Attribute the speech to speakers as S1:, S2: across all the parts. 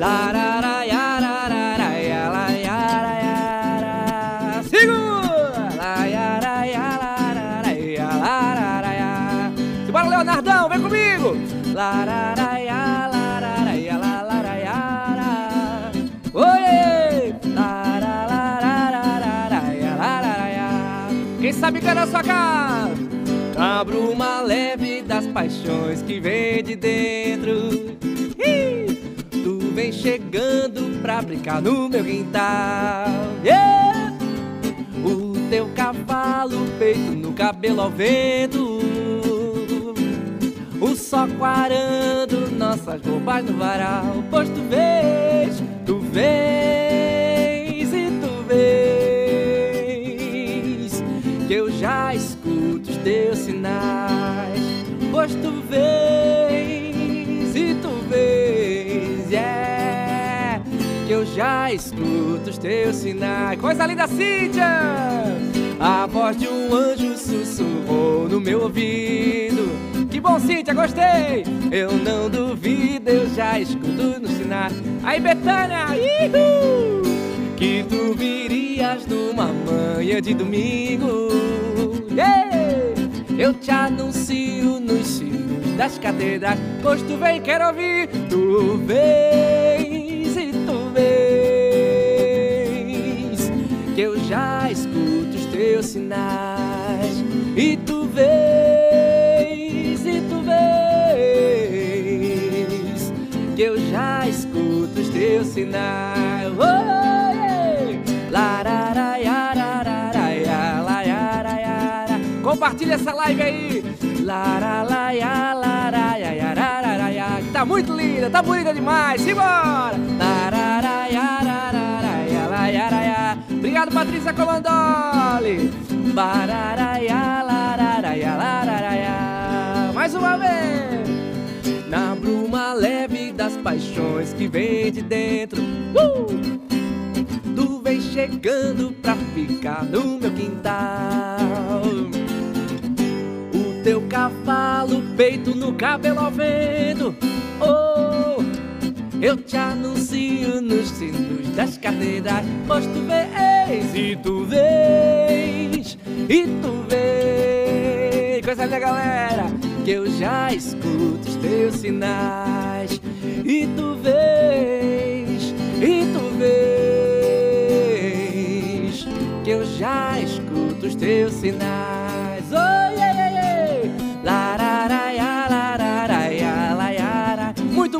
S1: Segura! Leonardão, vem comigo! Lararaia, lararaia, lararaia, Oi! Larararararaia, lararaia. Quem sabe canta na sua casa? A bruma leve das paixões que vem de dentro. Vem chegando pra brincar no meu quintal. Yeah! O teu cavalo peito no cabelo ao vento. O sol quarando nossas roupas no varal. Pois tu vês, tu vês e tu vês que eu já escuto os teus sinais. Pois tu vês já escuto os teus sinais. Coisa linda, Cíntia! A voz de um anjo sussurrou no meu ouvido. Que bom, Cíntia, gostei! Eu não duvido, eu já escuto nos sinais. Aí, Betânia! Que tu virias numa manhã de domingo. Yeah! Eu te anuncio nos sinos das catedrais. Pois tu vem, quero ouvir. Tu vens Que eu já escuto os teus sinais. E tu vens e tu vens. Que eu já escuto os teus sinais. Oh. Compartilha essa live aí. Tá muito linda, tá bonita demais. Simbora! Obrigado, Patrícia Comandoli. Bararaia, lararaia, lararaia. Mais uma vez. Na bruma leve das paixões que vem de dentro. Uh! Tu vem chegando pra ficar no meu quintal. O teu cavalo, peito no cabelo ao vento. Oh, eu te anuncio nos sinos das catedrais. Pois tu vês e tu vês e tu vês. Coisa linda, galera. Que eu já escuto os teus sinais. E tu vês e tu vês. Que eu já escuto os teus sinais. Oh, yeah, yeah.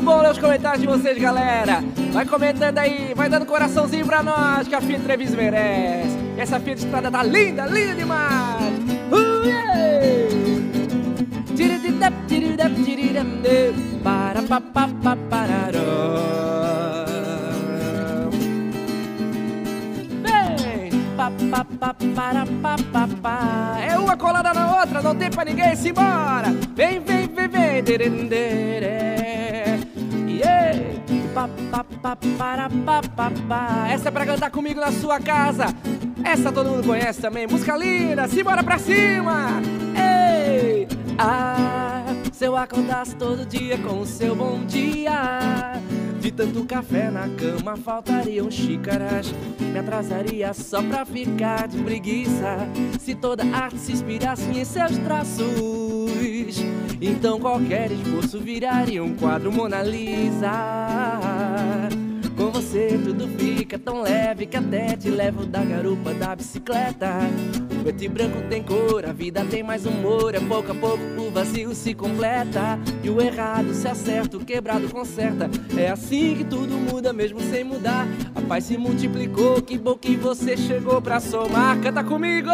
S1: Bom ler os comentários de vocês, galera. Vai comentando aí, vai dando coraçãozinho pra nós, que a Fia Entrevista merece. Essa Fia de estrada tá linda, linda demais. Uh, yeah. É uma colada na outra, não tem pra ninguém, simbora! Vem, vem, vem, vem! Essa é pra cantar comigo na sua casa. Essa todo mundo conhece também. Música linda, simbora pra cima! Ei! Ah, se eu acordasse todo dia com o seu bom dia. De tanto café na cama faltariam xícaras. Me atrasaria só pra ficar de preguiça. Se toda arte se inspirasse em seus traços, então qualquer esboço viraria um quadro Mona Lisa. Você tudo fica tão leve que até te levo da garupa da bicicleta. O preto e branco tem cor, a vida tem mais humor. É pouco a pouco o vazio se completa. E o errado se acerta, o quebrado conserta. É assim que tudo muda, mesmo sem mudar. A paz se multiplicou, que bom que você chegou pra somar. Canta comigo!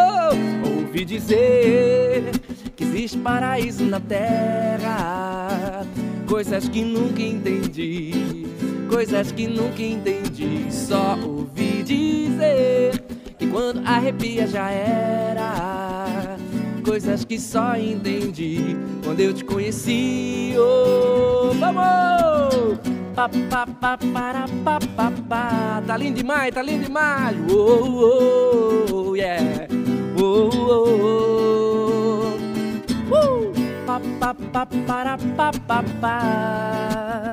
S1: Ouvi dizer que existe paraíso na terra. Coisas que nunca entendi coisas que nunca entendi. Só ouvi dizer que quando arrepia já era. Coisas que só entendi quando eu te conheci. Oh, vamos! Pa, pa, pa, para, pa, pa, pa. Tá lindo demais, tá lindo demais. Oh, oh, oh yeah. Oh, oh, oh. Uh! Pa, pa, pa, para, pa, pa, pa.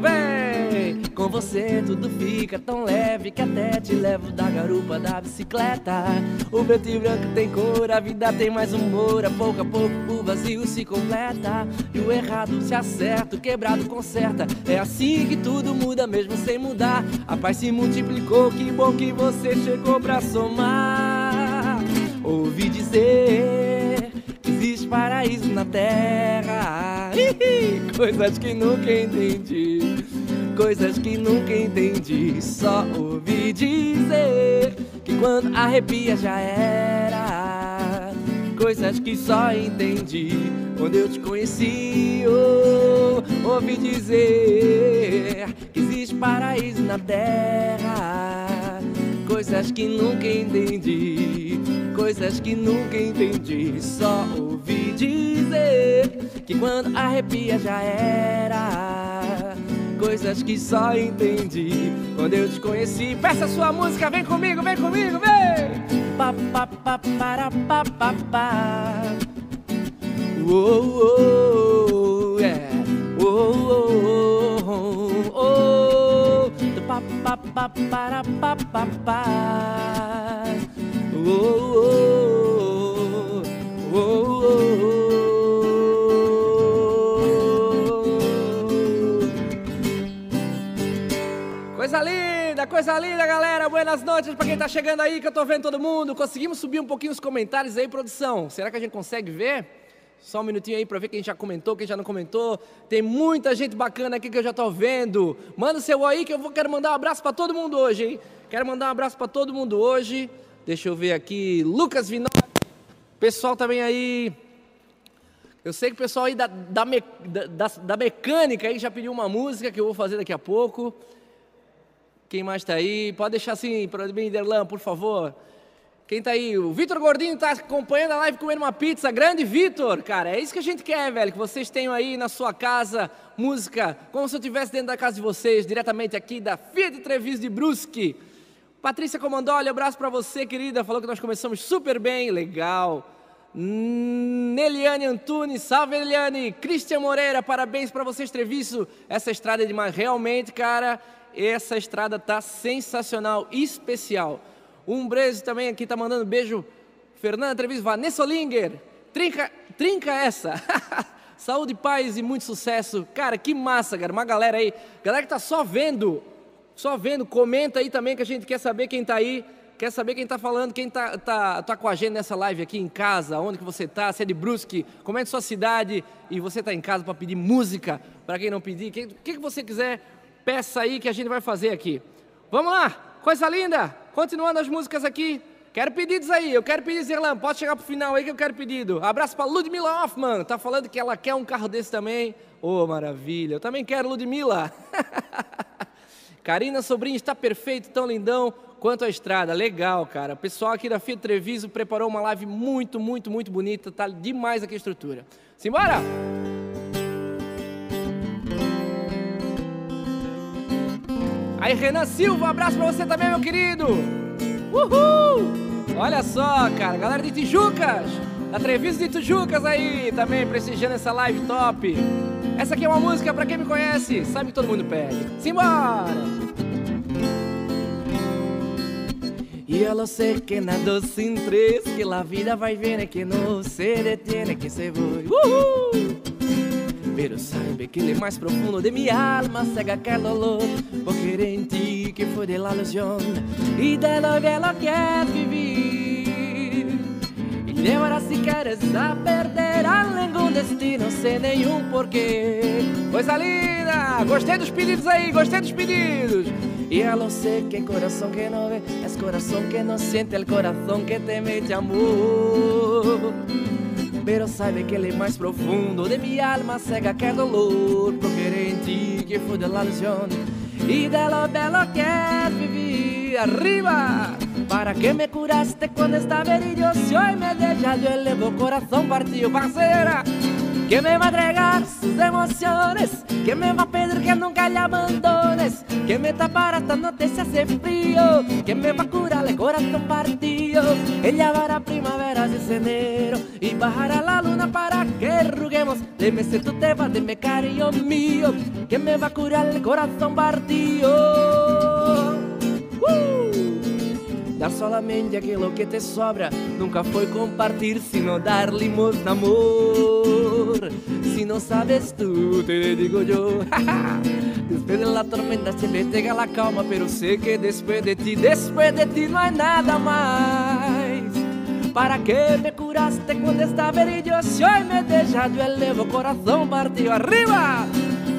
S1: Vem! Com você tudo fica tão leve que até te levo da garupa da bicicleta. O preto e branco tem cor, a vida tem mais humor. A pouco a pouco o vazio se completa. E o errado se acerta, o quebrado conserta. É assim que tudo muda, mesmo sem mudar. A paz se multiplicou, que bom que você chegou pra somar. Ouvi dizer existe paraíso na terra. Coisas que nunca entendi coisas que nunca entendi. Só ouvi dizer que quando arrepia já era. Coisas que só entendi quando eu te conheci. Oh, ouvi dizer que existe paraíso na terra. Coisas que nunca entendi. Coisas que nunca entendi. Só ouvi dizer que quando arrepia já era coisas que só entendi quando eu te conheci. Peça sua música, vem comigo, vem comigo, vem! Pa, pa, pa, para, pa, pa, pa. Oh, yeah. Oh, oh, oh, oh. Pa, pa, pa, para, pa, pa, pa. Oh, oh, oh. Coisa linda, coisa linda, galera. Buenas noites para quem tá chegando aí, que eu tô vendo todo mundo. Conseguimos subir um pouquinho os comentários aí, produção? Será que a gente consegue ver? Só um minutinho aí para ver quem já comentou, quem já não comentou. Tem muita gente bacana aqui que eu já tô vendo. Manda seu aí que eu vou, quero mandar um abraço para todo mundo hoje, hein? Quero mandar um abraço para todo mundo hoje. Deixa eu ver aqui. Lucas Vinó. Pessoal também aí. Eu sei que o pessoal aí da, da, da, da mecânica aí já pediu uma música que eu vou fazer daqui a pouco. Quem mais está aí? Pode deixar assim para o Derlan, por favor. Quem está aí? O Vitor Gordinho está acompanhando a live comendo uma pizza. Grande Vitor, cara. É isso que a gente quer, velho. Que vocês tenham aí na sua casa música, como se eu estivesse dentro da casa de vocês, diretamente aqui da Fiat Trevis de Brusque. Patrícia Comandoli, abraço para você, querida. Falou que nós começamos super bem, legal. Neliane Antunes, salve Eliane. Cristian Moreira, parabéns para vocês, Treviso. Essa estrada é demais, realmente, cara essa estrada tá sensacional, especial. Um brejo também aqui tá mandando beijo. Fernanda Treviso, Vanessa Olinger, trinca, trinca essa. Saúde, paz e muito sucesso. Cara, que massa, cara. Uma galera aí, galera que tá só vendo, só vendo, comenta aí também que a gente quer saber quem tá aí. Quer saber quem está falando, quem está tá, tá com a gente nessa live aqui em casa, onde que você está, se é de Brusque, comente sua cidade e você está em casa para pedir música, para quem não pedir, o que, que, que você quiser, peça aí que a gente vai fazer aqui. Vamos lá, coisa linda. Continuando as músicas aqui. Quero pedidos aí, eu quero pedir Zerlan, pode chegar pro final aí que eu quero pedido. Abraço para Ludmila Hoffman, tá falando que ela quer um carro desse também. Ô, oh, maravilha, eu também quero Ludmila. Karina Sobrinho está perfeito, tão lindão quanto a estrada. Legal, cara. O pessoal aqui da Fiat Treviso preparou uma live muito, muito, muito bonita. Tá demais aqui a estrutura. Simbora! Aí, Renan Silva, um abraço pra você também, meu querido. Uhul! Olha só, cara, galera de Tijucas, da de Tijucas aí, também prestigiando essa live top. Essa aqui é uma música pra quem me conhece, sabe que todo mundo pede. Simbora! Y yo lo sé que nada sin tres, que la vida va y viene, que no se detiene, que se voy. Uh Pero sabe que ele é mais profundo de mi alma cega que el dolor por querer en ti que fue de la ilusión y de lo que lo quieres vivir. Y ahora si quieres a perder algún destino sem nenhum porquê. Coisa linda! Gostei dos pedidos aí, gostei dos pedidos. Y ya lo sé que corazón que no ve es corazón que no siente el corazón que te mete amor. Pero sabe que ele é mais profundo. De mi alma cega que dolor Por querer en ti que fue de la ilusión Y de lo bello que vivir arriba! Para que me curaste cuando estaba herido Si hoy me deja yo elevo corazón partido Parceira que me va a entregar sus emociones, que me va a pedir que nunca le abandones, que me tapará esta noche se hace frío, que me va a curar el corazón partido. Ella va a primaveras de enero y bajará la luna para que juguemos, dime si tú te vas, dime cariño mío, que me va a curar el corazón partido. Uh! Dar solamente aquilo que te sobra. Nunca foi compartir, sino dar limosna, amor. Si no sabes tú, te digo yo. Después de la tormenta siempre llega la calma Pero sé que después de ti, después de ti no hay nada más. Para que me curaste cuando estaba herido? Si hoy me dejas, yo elevo corazón partido arriba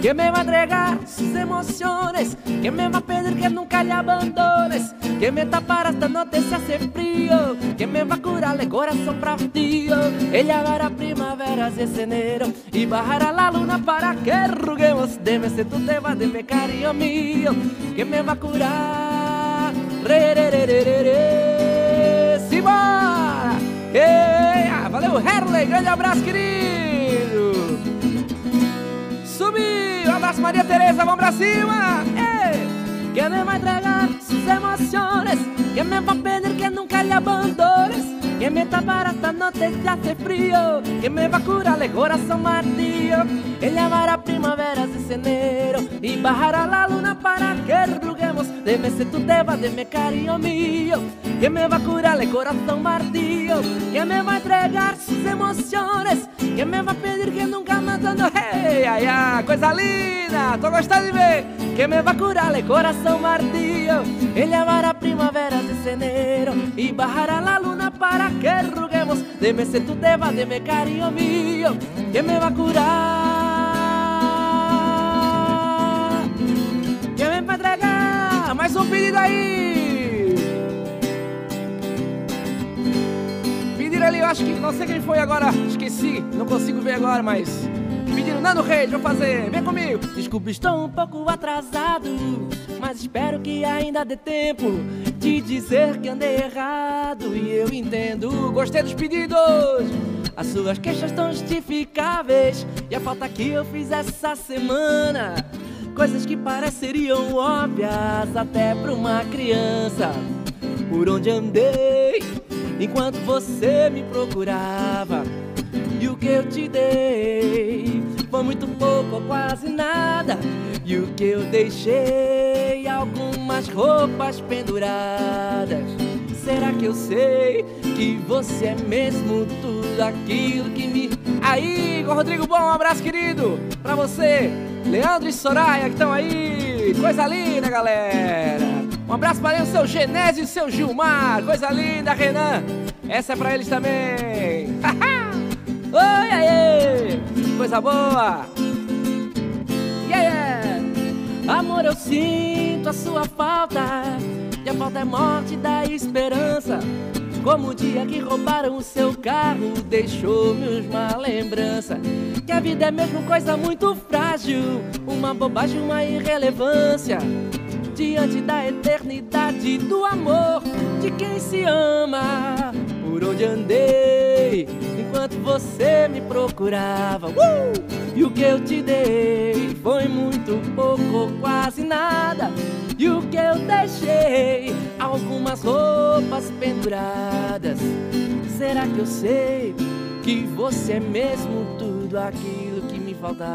S1: que me va a entregar sus emociones, que me va a pedir que nunca le abandones, que me tapará esta noche se hace frío, que me va a curar el corazón partido. Ella va a primaveras ese enero y bajará la luna para que ruguemos. Deme si tú te de mi cariño mío, que me va a curar. Re, re, re, re, re, re. Simbora! Ei, ah, valeu, Herley, grande abraço, querido! Subiu! Abraço, Maria Tereza, vamos pra cima! Ei! Que me vai entregar sus emociones, que me va a pedir que nunca le abandones, que me tapará esta noche si hace frío, que me va a curar el corazón martillo. Ella va a primaveras de enero y bajará la luna para que ruguemos. Deme si tú te vas, deme cariño mío, que me va a curar el corazón martillo, que me va a entregar sus emociones, que me va a pedir que nunca matando. Hey, ai, ai, coisa linda! Tô gostando de ver que me va a curar el corazón martillo. Ella va a primaveras de enero y bajará la luna para que ruguemos. Deme tú te vas, deme cariño mío, que me va a curar. Que me va a entregar mais um pedido aí. Pediram ali, eu acho que não sei quem foi agora, esqueci, não consigo ver agora, mas pediram Nando Reis, vou fazer, vem comigo. Desculpa, estou um pouco atrasado, mas espero que ainda dê tempo de dizer que andei errado e eu entendo. Gostei dos pedidos, as suas queixas estão justificáveis e a falta que eu fiz essa semana. Coisas que pareceriam óbvias até pra uma criança. Por onde andei enquanto você me procurava. E o que eu te dei foi muito pouco ou quase nada. E o que eu deixei algumas roupas penduradas. Será que eu sei que você é mesmo tudo aquilo que me. Aí, Rodrigo Bom, um abraço querido pra você, Leandro e Soraya que estão aí. Coisa linda, galera. Um abraço para o seu Genésio e seu Gilmar. Coisa linda, Renan. Essa é pra eles também. Oi, aí! Coisa boa! Yeah, yeah! Amor, eu sinto a sua falta. E a falta é morte da esperança. Como o dia que roubaram o seu carro, deixou-me uma lembrança. Que a vida é mesmo coisa muito frágil, uma bobagem, uma irrelevância. Diante da eternidade do amor de quem se ama, por onde andei enquanto você me procurava. Uh! E o que eu te dei foi muito pouco ou quase nada. E o que eu deixei, algumas roupas penduradas. Será que eu sei que você é mesmo tudo aquilo que me falta?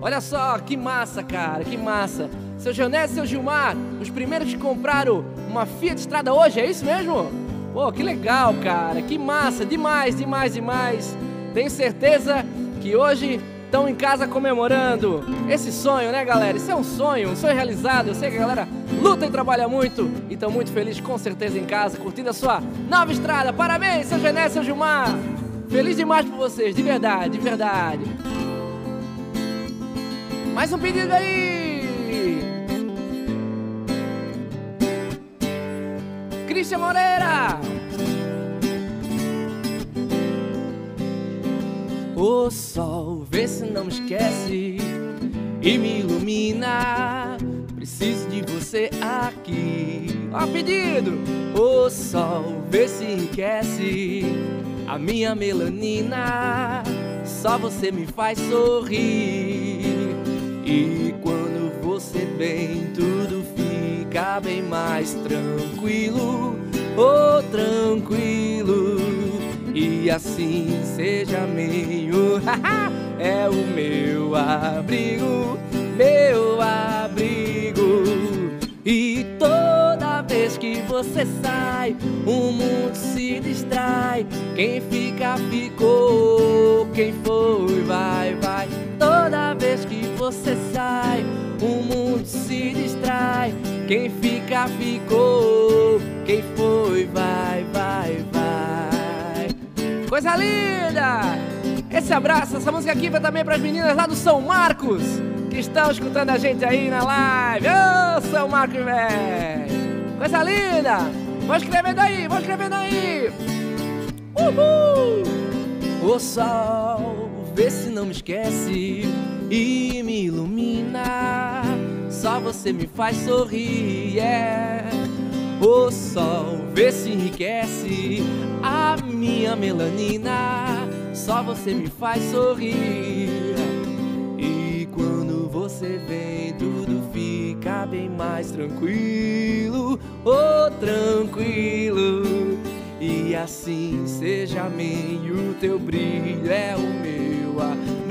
S1: Olha só, que massa, cara, que massa. Seu Genésio e seu Gilmar, os primeiros que compraram uma Fiat Estrada hoje, é isso mesmo? Pô, que legal, cara, que massa, demais, demais, demais. Tenho certeza que hoje estão em casa comemorando esse sonho, né, galera? Isso é um sonho, um sonho realizado. Eu sei que a galera luta e trabalha muito e estão muito felizes, com certeza, em casa, curtindo a sua nova estrada. Parabéns, seu Genésio, seu Gilmar. Feliz demais por vocês, de verdade, de verdade. Mais um pedido aí. Cristian Moreira. O sol, vê se não esquece e me ilumina. Preciso de você aqui. Ó, pedido! O sol, vê se enriquece a minha melanina. Só você me faz sorrir. E quando você vem, tudo fica bem mais tranquilo. Oh, tranquilo. E assim seja meio é o meu abrigo, meu abrigo. E toda vez que você sai, o mundo se distrai. Quem fica, ficou. Quem foi, vai, vai. Toda vez que você sai, o mundo se distrai. Quem fica, ficou. Quem foi, vai, vai, vai. Coisa linda! Esse abraço, essa música aqui vai também para as meninas lá do São Marcos, que estão escutando a gente aí na live. Ô, oh, São Marcos, velho! Coisa linda! Vão escrevendo aí, vão escrevendo aí! Uhul! O sol, vê se não me esquece e me ilumina. Só você me faz sorrir, yeah. O sol, vê se enriquece a minha melanina só você me faz sorrir. E quando você vem, tudo fica bem mais tranquilo, oh tranquilo. E assim seja amém, o teu brilho é o meu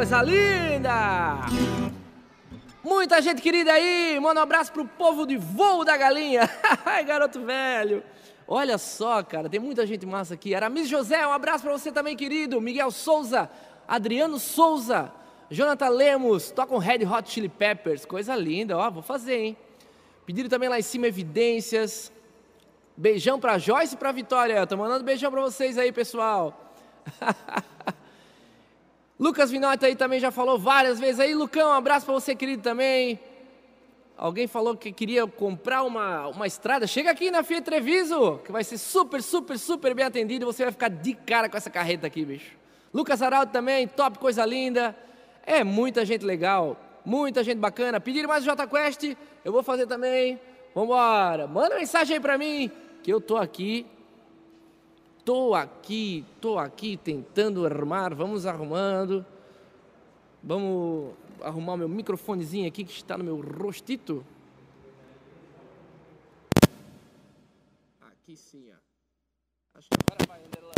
S1: Coisa linda! Muita gente querida aí, manda um abraço pro povo de voo da galinha. Ai, garoto velho. Olha só, cara, tem muita gente massa aqui. Aramis José, um abraço para você também, querido. Miguel Souza, Adriano Souza, Jonathan Lemos, toca um Red Hot Chili Peppers, coisa linda, ó, vou fazer, hein? Pediram também lá em cima evidências. Beijão para Joyce e para Vitória. Tô mandando beijão para vocês aí, pessoal. Lucas Vinotti aí também já falou várias vezes aí. Lucão, um abraço para você, querido, também. Alguém falou que queria comprar uma, uma estrada. Chega aqui na Fiat Treviso, que vai ser super, super, super bem atendido. Você vai ficar de cara com essa carreta aqui, bicho. Lucas Araldo também, top, coisa linda. É muita gente legal, muita gente bacana. Pediram mais J Quest, eu vou fazer também. Vambora. Manda mensagem aí para mim, que eu tô aqui Estou aqui, estou aqui tentando arrumar, vamos arrumando. Vamos arrumar meu microfonezinho aqui que está no meu rostito. Aqui sim, ó. Acho que agora vai, Anderlan.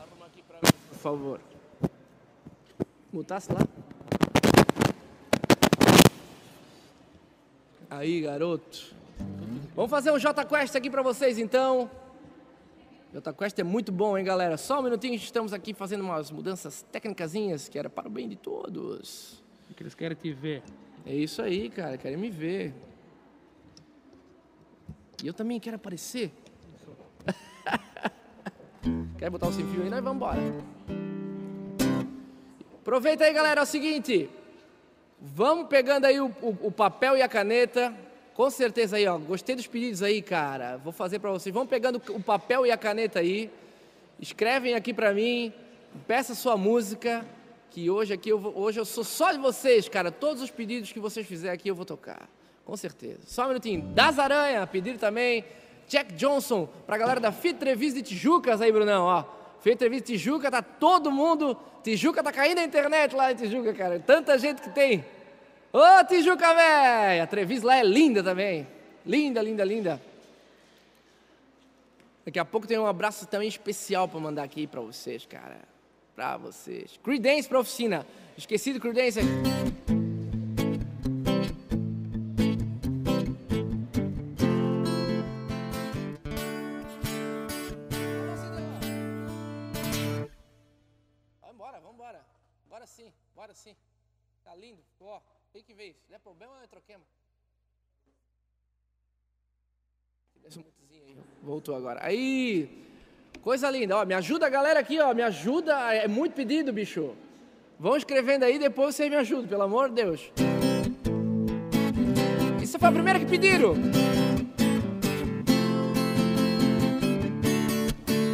S1: Arruma aqui para mim, por favor. Mutasse lá. Aí, garoto. Vamos fazer um J Quest aqui para vocês então. Jota Quest é muito bom, hein, galera? Só um minutinho, estamos aqui fazendo umas mudanças técnicas que era para o bem de todos.
S2: Que eles querem te ver.
S1: É isso aí, cara, querem me ver. E eu também quero aparecer. Quer botar o sem fio aí? Nós vamos embora. Aproveita aí, galera, é o seguinte. Vamos pegando aí o, o, o papel e a caneta. Com certeza aí, ó, gostei dos pedidos aí, cara. Vou fazer para vocês. Vão pegando o papel e a caneta aí. Escrevem aqui para mim. Peça sua música, que hoje aqui eu vou, hoje eu sou só de vocês, cara. Todos os pedidos que vocês fizerem aqui eu vou tocar. Com certeza. Só um minutinho. Das Aranha, pedido também. Jack Johnson, pra galera da Fit Trevis de Tijucas aí, Brunão, ó. Fit de Tijuca, tá todo mundo. Tijuca tá caindo a internet lá em Tijuca, cara. Tanta gente que tem. Ô Tijuca! A Trevis lá é linda também. Linda, linda, linda. Daqui a pouco tem um abraço também especial para mandar aqui para vocês, cara. Para vocês. Creedence para oficina. Esqueci do Creedence aqui. Vamos embora, vamos embora. Bora sim, bora sim. Tá lindo, ó. O que veio? Se der problema, eu troquemos. Voltou agora. Aí, coisa linda. Ó, me ajuda a galera aqui, ó. Me ajuda. É muito pedido, bicho. Vão escrevendo aí, depois vocês me ajudam, pelo amor de Deus. Isso foi a primeira que pediram.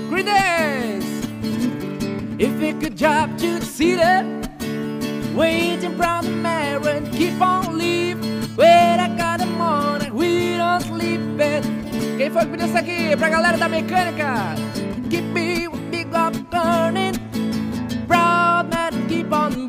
S1: Creedence! If it could drop to the city, waiting from the and keep on living. Wait, I got the morning, we don't sleep it. Quem foi que pediu isso aqui? Pra galera da mecânica. Keep me big up burning. Proud man, keep on burning.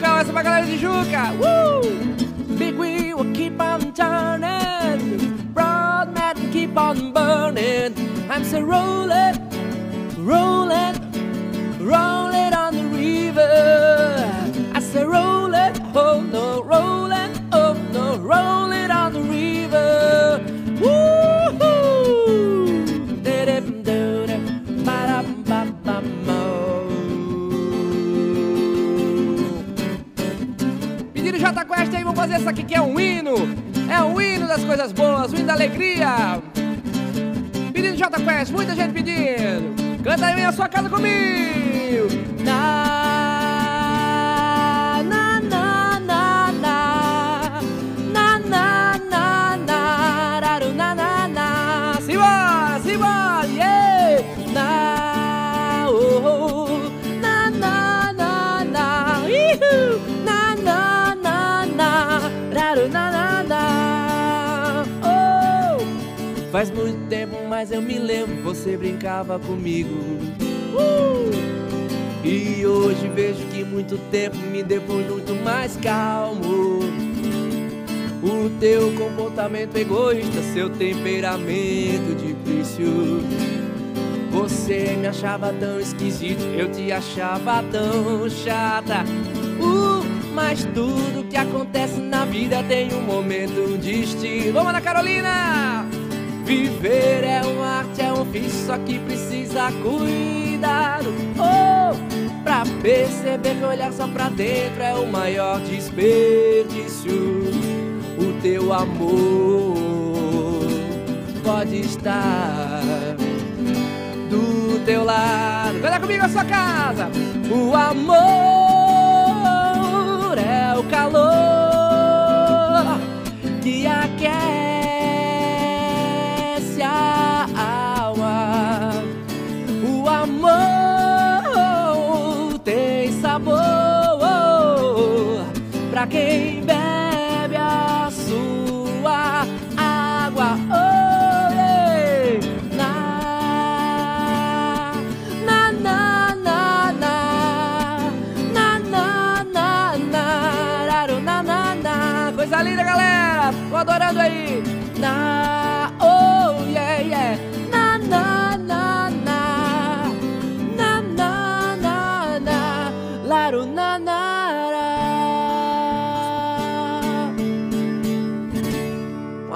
S1: Tijucão, essa é pra galera de! Woo! Big wheel will keep on turning, broad mat keep on burning. I'm so rolling, brincava comigo. Uh! E hoje vejo que muito tempo me depois muito mais calmo. O teu comportamento egoísta, seu temperamento difícil. Você me achava tão esquisito, eu te achava tão chata. Uh, mas tudo que acontece na vida tem um momento, um destino. Vamos na Carolina! Viver é uma arte, é um ofício, só que precisa cuidado. Oh, pra perceber que olhar só pra dentro é o maior desperdício. O teu amor pode estar do teu lado. Canta comigo a sua casa. O amor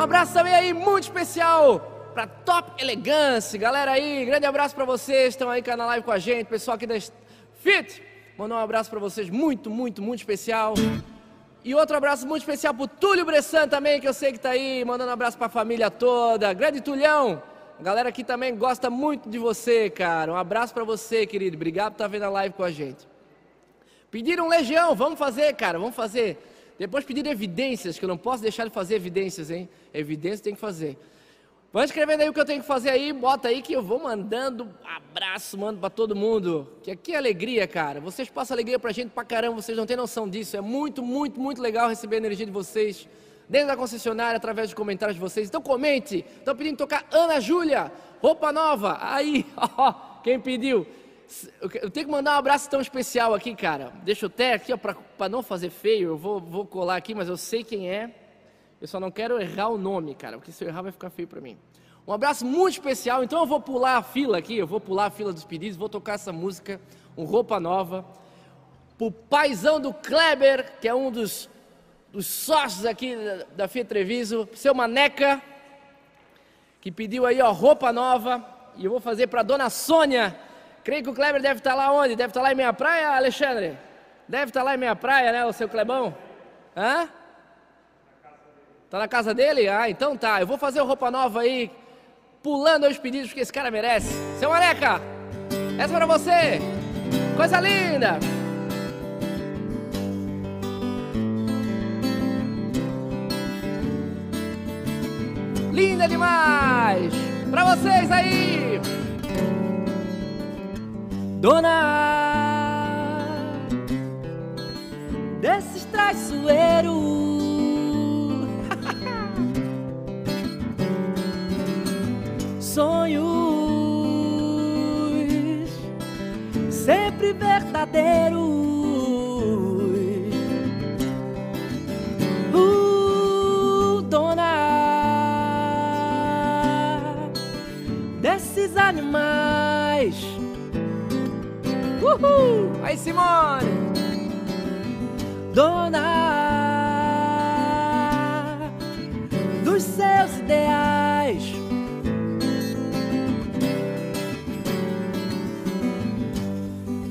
S1: abraço também aí muito especial pra Top Elegance, galera aí, grande abraço pra vocês, estão aí na live com a gente, pessoal aqui da Fit, mandar um abraço pra vocês muito, muito, muito especial. E outro abraço muito especial pro Túlio Bressan também, que eu sei que tá aí, mandando um abraço pra família toda. Grande Tulhão, a galera aqui também gosta muito de você, cara. Um abraço pra você, querido. Obrigado por estar vendo a live com a gente. Pediram legião, vamos fazer, cara, vamos fazer. Depois pediram evidências, que eu não posso deixar de fazer evidências, hein? Evidências tem que fazer. Vai escrevendo aí o que eu tenho que fazer aí, bota aí que eu vou mandando abraço, mando pra todo mundo. Que aqui é alegria, cara. Vocês passam alegria pra gente pra caramba, vocês não têm noção disso. É muito, muito, muito legal receber a energia de vocês dentro da concessionária, através de comentários de vocês. Então comente. Estão pedindo tocar Ana Júlia, roupa nova. Aí, ó, quem pediu? Eu tenho que mandar um abraço tão especial aqui, cara. Deixa eu até aqui, ó, pra não fazer feio, eu vou, vou colar aqui, mas eu sei quem é. Eu só não quero errar o nome, cara, porque se eu errar vai ficar feio pra mim. Um abraço muito especial. Então eu vou pular a fila aqui, eu vou pular a fila dos pedidos, vou tocar essa música, um Roupa Nova, pro paizão do Kleber, que é um dos, dos sócios aqui da, da Fia Treviso, seu Maneca, que pediu aí, ó, roupa nova, e eu vou fazer para dona Sônia. Creio que o Kleber deve estar lá onde? Deve estar lá em minha praia, Alexandre? Deve estar lá em minha praia, né, o seu Clebão? Hã? Tá na casa dele? Ah, então tá. Eu vou fazer roupa nova aí, pulando os pedidos que esse cara merece. Seu Maneca, essa é para você. Coisa linda. Linda demais. Para vocês aí. Dona desses traiçoeiros sonhos sempre verdadeiros. Uh, animais. Uhul! Aí, Simone! Dona dos seus ideais.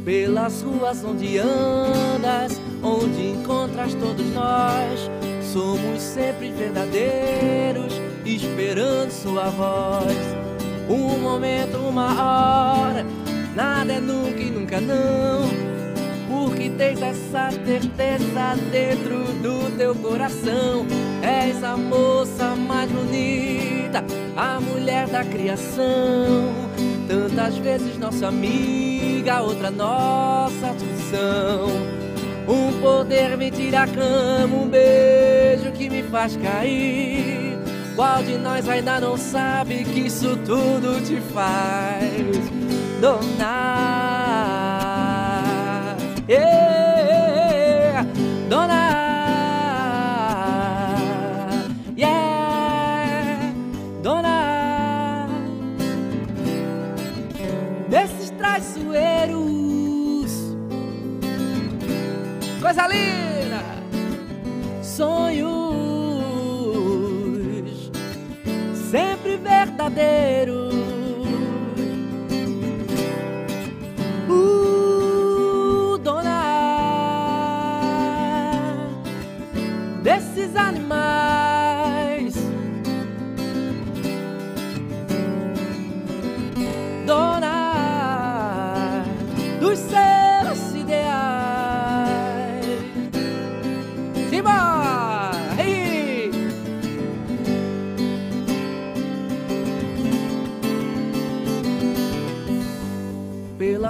S1: pelas ruas onde andas, onde encontras todos nós. Somos sempre verdadeiros, esperando sua voz. Um momento, uma hora, nada é nunca e nunca não. Porque tens essa certeza dentro do teu coração. És a moça mais bonita, a mulher da criação. Tantas vezes nossa amiga, outra nossa aflição. Um poder me tira a cama, um beijo que me faz cair. Qual de nós ainda não sabe que isso tudo te faz donar? Yeah, donar. coisa linda! Sonhos sempre verdadeiros.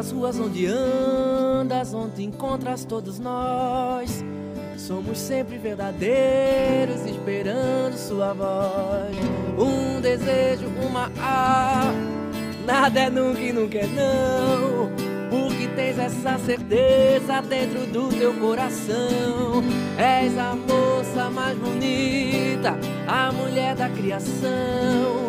S1: Pelas ruas onde andas, onde encontras todos nós. Somos sempre verdadeiros, esperando sua voz. Um desejo, uma ah, nada é nunca e nunca é não. Porque tens essa certeza dentro do teu coração. És a moça mais bonita, a mulher da criação.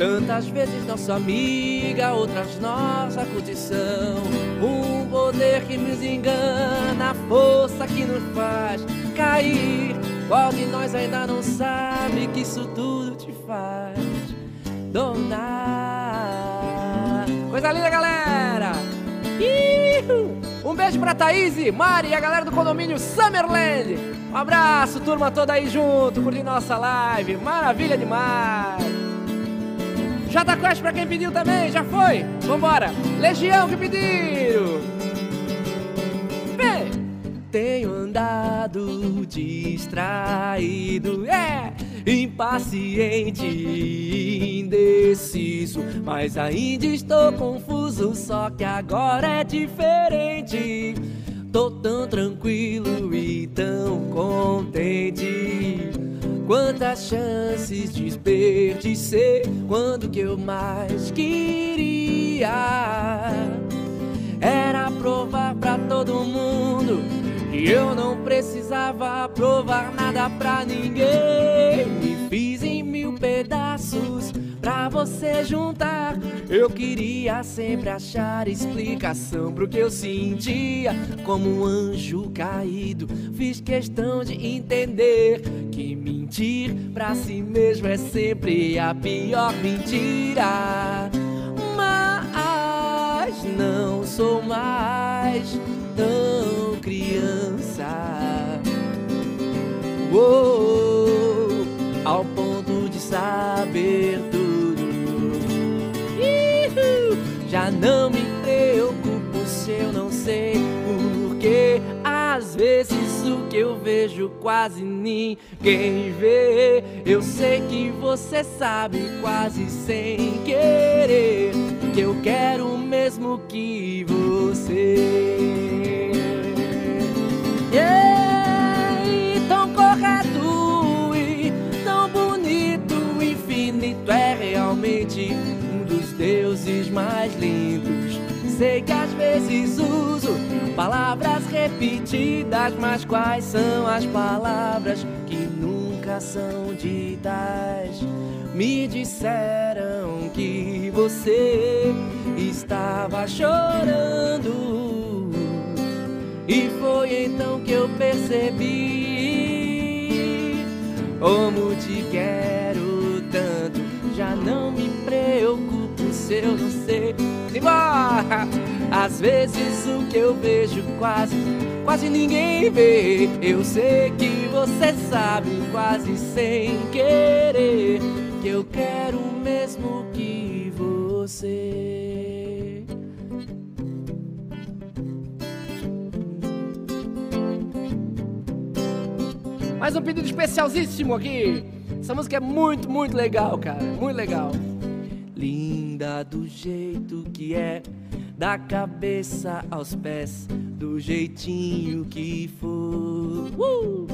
S1: Tantas vezes nossa amiga, outras nossa condição. Um poder que nos engana, a força que nos faz cair. Qual de nós ainda não sabe que isso tudo te faz donar? Coisa linda, galera! Um beijo pra Thaís, Mari e a galera do condomínio Summerland. Um abraço, turma toda aí junto, curtindo nossa live. Maravilha demais! Jota Quest pra quem pediu também, já foi? Vambora! Legião que pediram! Vem! Tenho andado distraído, é! Impaciente, indeciso, mas ainda estou confuso. Só que agora é diferente. Tô tão tranquilo e tão contente. Quantas chances desperdicei quando que eu mais queria era provar pra todo mundo que eu não precisava provar nada pra ninguém. Me fiz em mil pedaços, pra você juntar. Eu queria sempre achar explicação pro que eu sentia, como um anjo caído. Fiz questão de entender que mentir pra si mesmo é sempre a pior mentira. Mas não sou mais tão criança. Uou, ao ponto de saber já não me preocupo se eu não sei porque às vezes o que eu vejo quase ninguém vê. Eu sei que você sabe quase sem querer que eu quero o mesmo que você. Yeah, e tão correto e tão bonito, infinito é realmente deuses mais lindos. Sei que às vezes uso palavras repetidas, mas quais são as palavras que nunca são ditas? Me disseram que você estava chorando. E foi então que eu percebi como te quero tanto. Já não me preocupo eu não sei. Embora! Às vezes o que eu vejo quase, quase ninguém vê. Eu sei que você sabe quase sem querer que eu quero o mesmo que você. Mais um pedido especialíssimo aqui. Essa música é muito, muito legal, cara. Muito legal. Linda do jeito que é, da cabeça aos pés, do jeitinho que for. Uh!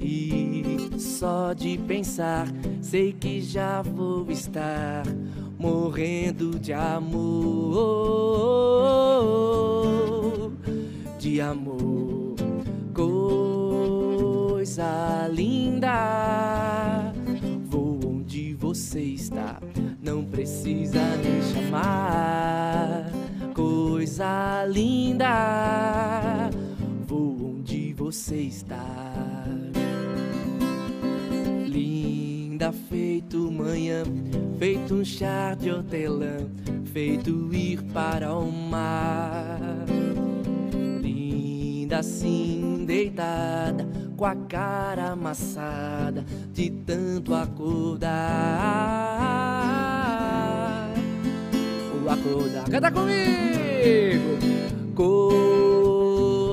S1: E só de pensar, sei que já vou estar morrendo de amor. De amor, coisa linda. Vou onde você está, não precisa nem chamar. Coisa linda, vou onde você está. Linda, feito manhã, feito um chá de hortelã, feito ir para o mar. Linda assim, deitada, com a cara amassada, de tanto acordar. Acordar, canta comigo!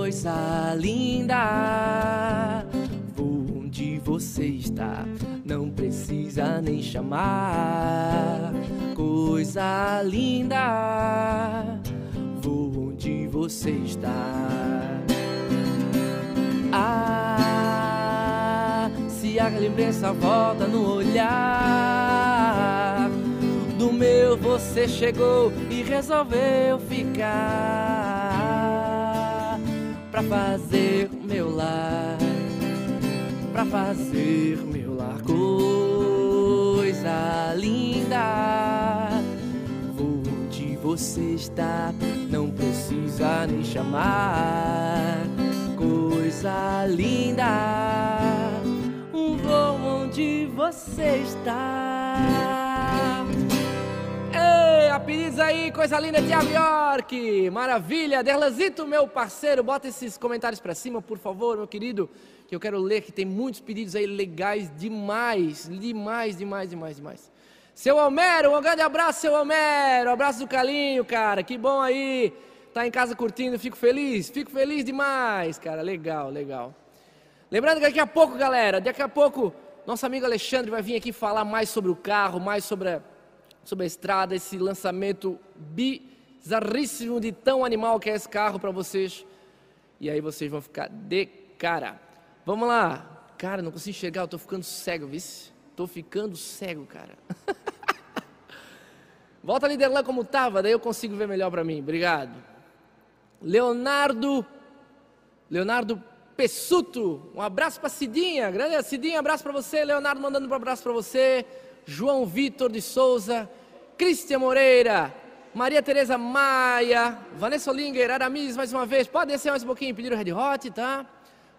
S1: Coisa linda onde você está. Não precisa nem chamar. Coisa linda, vou onde você está. Ah, se a lembrança volta no olhar. Meu você chegou e resolveu ficar pra fazer meu lar pra fazer meu lar coisa linda. Vou onde você está, não precisa nem chamar. Coisa linda, voo onde você está. Ei, apelidos aí, coisa linda, Tiago York, maravilha, Derlazito, meu parceiro, bota esses comentários pra cima, por favor, meu querido que eu quero ler, que tem muitos pedidos aí legais demais, demais, demais, demais, demais. Seu Homero, um grande abraço, seu Homero, abraço do Calinho, cara, que bom aí, tá em casa curtindo, fico feliz, fico feliz demais, cara, legal, legal. Lembrando que daqui a pouco, galera, daqui a pouco, nosso amigo Alexandre vai vir aqui falar mais sobre o carro, mais sobre a, sobre a estrada, esse lançamento bizarríssimo de tão animal que é esse carro para vocês. E aí vocês vão ficar de cara. Vamos lá. Cara, não consigo enxergar, eu tô ficando cego, vice. Tô ficando cego, cara. Volta a liderar como tava, daí eu consigo ver melhor para mim. Obrigado. Leonardo Leonardo Pessuto, um abraço para Cidinha, grande Cidinha, abraço para você, Leonardo mandando um abraço para você. João Vitor de Souza, Cristian Moreira, Maria Tereza Maia, Vanessa Olinger, Aramis, mais uma vez. Pode descer mais um pouquinho, pediram Red Hot, tá?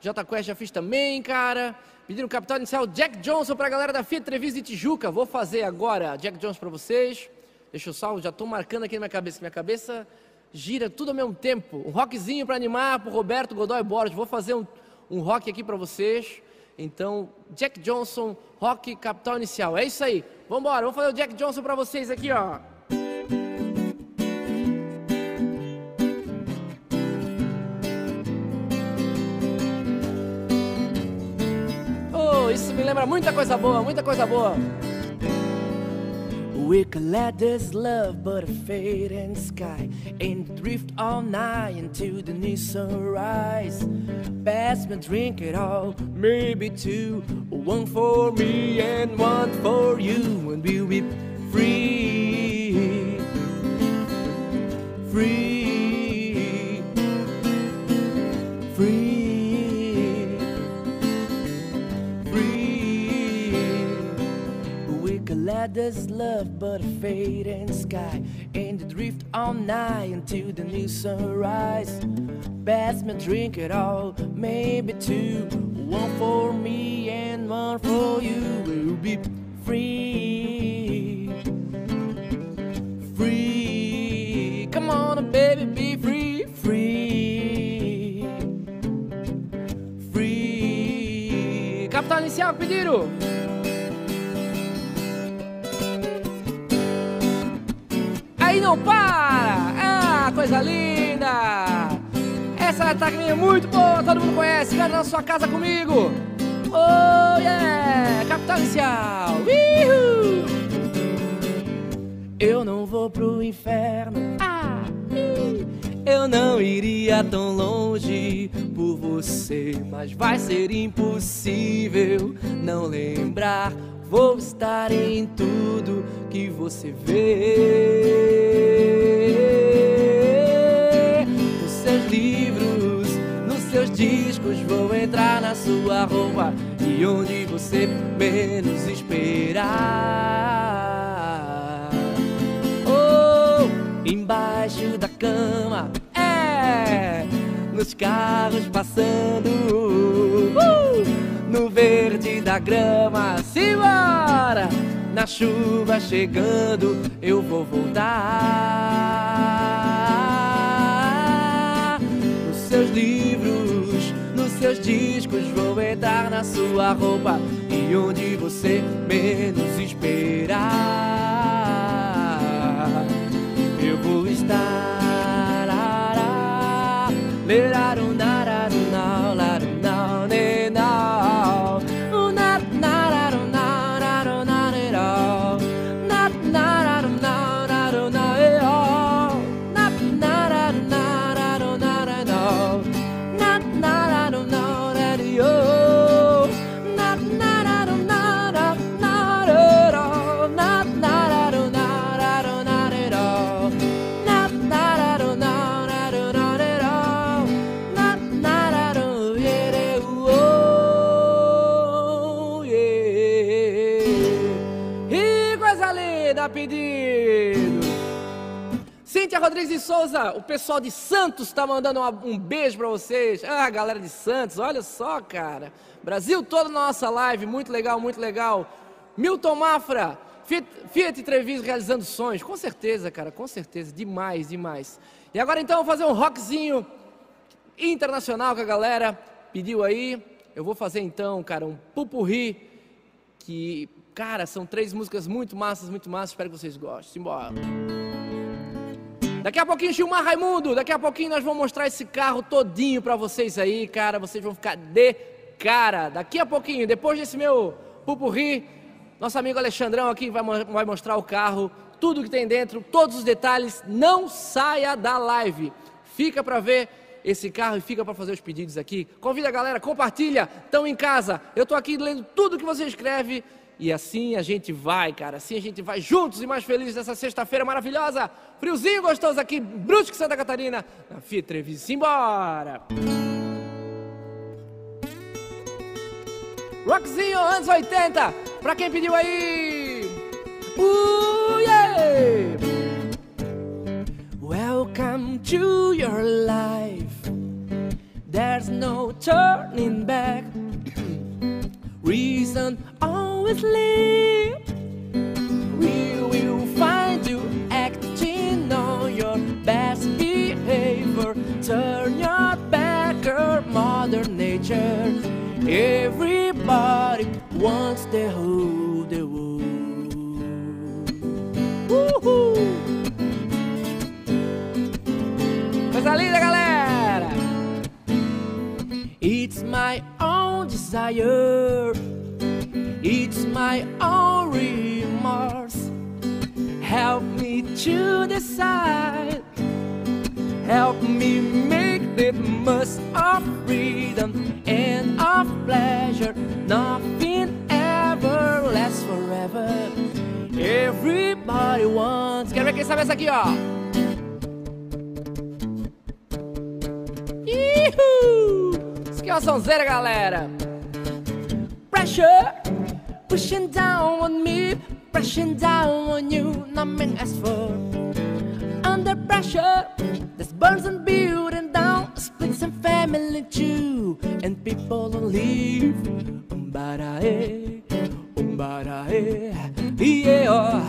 S1: J Quest já fiz também, cara. Pediram capital inicial Jack Johnson pra galera da Fiat Trevis de Tijuca. Vou fazer agora Jack Johnson para vocês. Deixa eu salvo, já estou marcando aqui na minha cabeça. Minha cabeça gira tudo ao mesmo tempo. Um rockzinho para animar pro Roberto Godoy Borges. Vou fazer um, um rock aqui para vocês. Então, Jack Johnson, rock capital inicial. É isso aí. Vamos embora, vamos fazer o Jack Johnson para vocês aqui, ó. Oh, isso me lembra muita coisa boa, muita coisa boa. We could let this love but a fading sky and drift all night into the new sunrise. Pass me drink it all, maybe two, one for me and one for you, and we'll be free, free, this love but a fading sky and the drift all night until the new sunrise. Pass me drink it all, maybe two, one for me and one for you. We'll be free, free. Come on, baby, be free, free, free. Capital inicial, pediram. Aí não para! Ah, coisa linda! Essa tagminha é muito boa, todo mundo conhece, canta na sua casa comigo! Oh yeah! Capital inicial! Uhul! Eu não vou pro inferno, ah! Eu não iria tão longe por você, mas vai ser impossível não lembrar Vou estar em tudo que você vê. Nos seus livros, nos seus discos, vou entrar na sua roupa e onde você menos esperar. Oh, embaixo da cama, é, nos carros passando. Uh! No verde da grama. Simbora! Na chuva chegando, eu vou voltar. Nos seus livros, nos seus discos, vou entrar na sua roupa. E onde você menos esperar, eu vou estar. Lerarum, Rodrigues de Souza, o pessoal de Santos está mandando uma- um beijo para vocês. Ah, galera de Santos, olha só, cara. Brasil todo na nossa live, muito legal, muito legal. Milton Mafra, Fiat, Fiat Treviso realizando sonhos. Com certeza, cara, com certeza. Demais, demais. E agora então vou fazer um rockzinho internacional que a galera pediu aí. Eu vou fazer então, cara, um pupurri que, cara, são três músicas muito massas, muito massas. Espero que vocês gostem. Simbora. Daqui a pouquinho, Gilmar Raimundo, daqui a pouquinho nós vamos mostrar esse carro todinho pra vocês aí, cara. Vocês vão ficar de cara. Daqui a pouquinho, depois desse meu pupurri, nosso amigo Alexandrão aqui vai, vai mostrar o carro, tudo que tem dentro, todos os detalhes. Não saia da live. Fica pra ver esse carro e fica pra fazer os pedidos aqui. Convida a galera, compartilha, estão em casa. Eu tô aqui lendo tudo que você escreve. E assim a gente vai, cara. Assim a gente vai juntos e mais felizes nessa sexta-feira maravilhosa. Friozinho gostoso aqui, Brusque, Santa Catarina, na Treviso. Simbora! Rockzinho, anos 80. Pra quem pediu aí? Ooh, yeah. Welcome to your life. There's no turning back. Reason always live. We will find you acting on your best behavior. Turn your back on Mother Nature. Everybody wants the whole the world. Coisa linda, galera! My own desire. It's my own remorse. Help me to decide. Help me make the most of freedom and of pleasure. Nothing ever lasts forever. Everybody wants. Quero ver quem sabe essa aqui, ó. Ihu! Aqui é uma sonzeira, galera. Pressure pushing down on me, pressing down on you. Nothing as for under pressure. This burns and building down, splits and family too, and people don't leave. Umbarae, umbarae, yeah,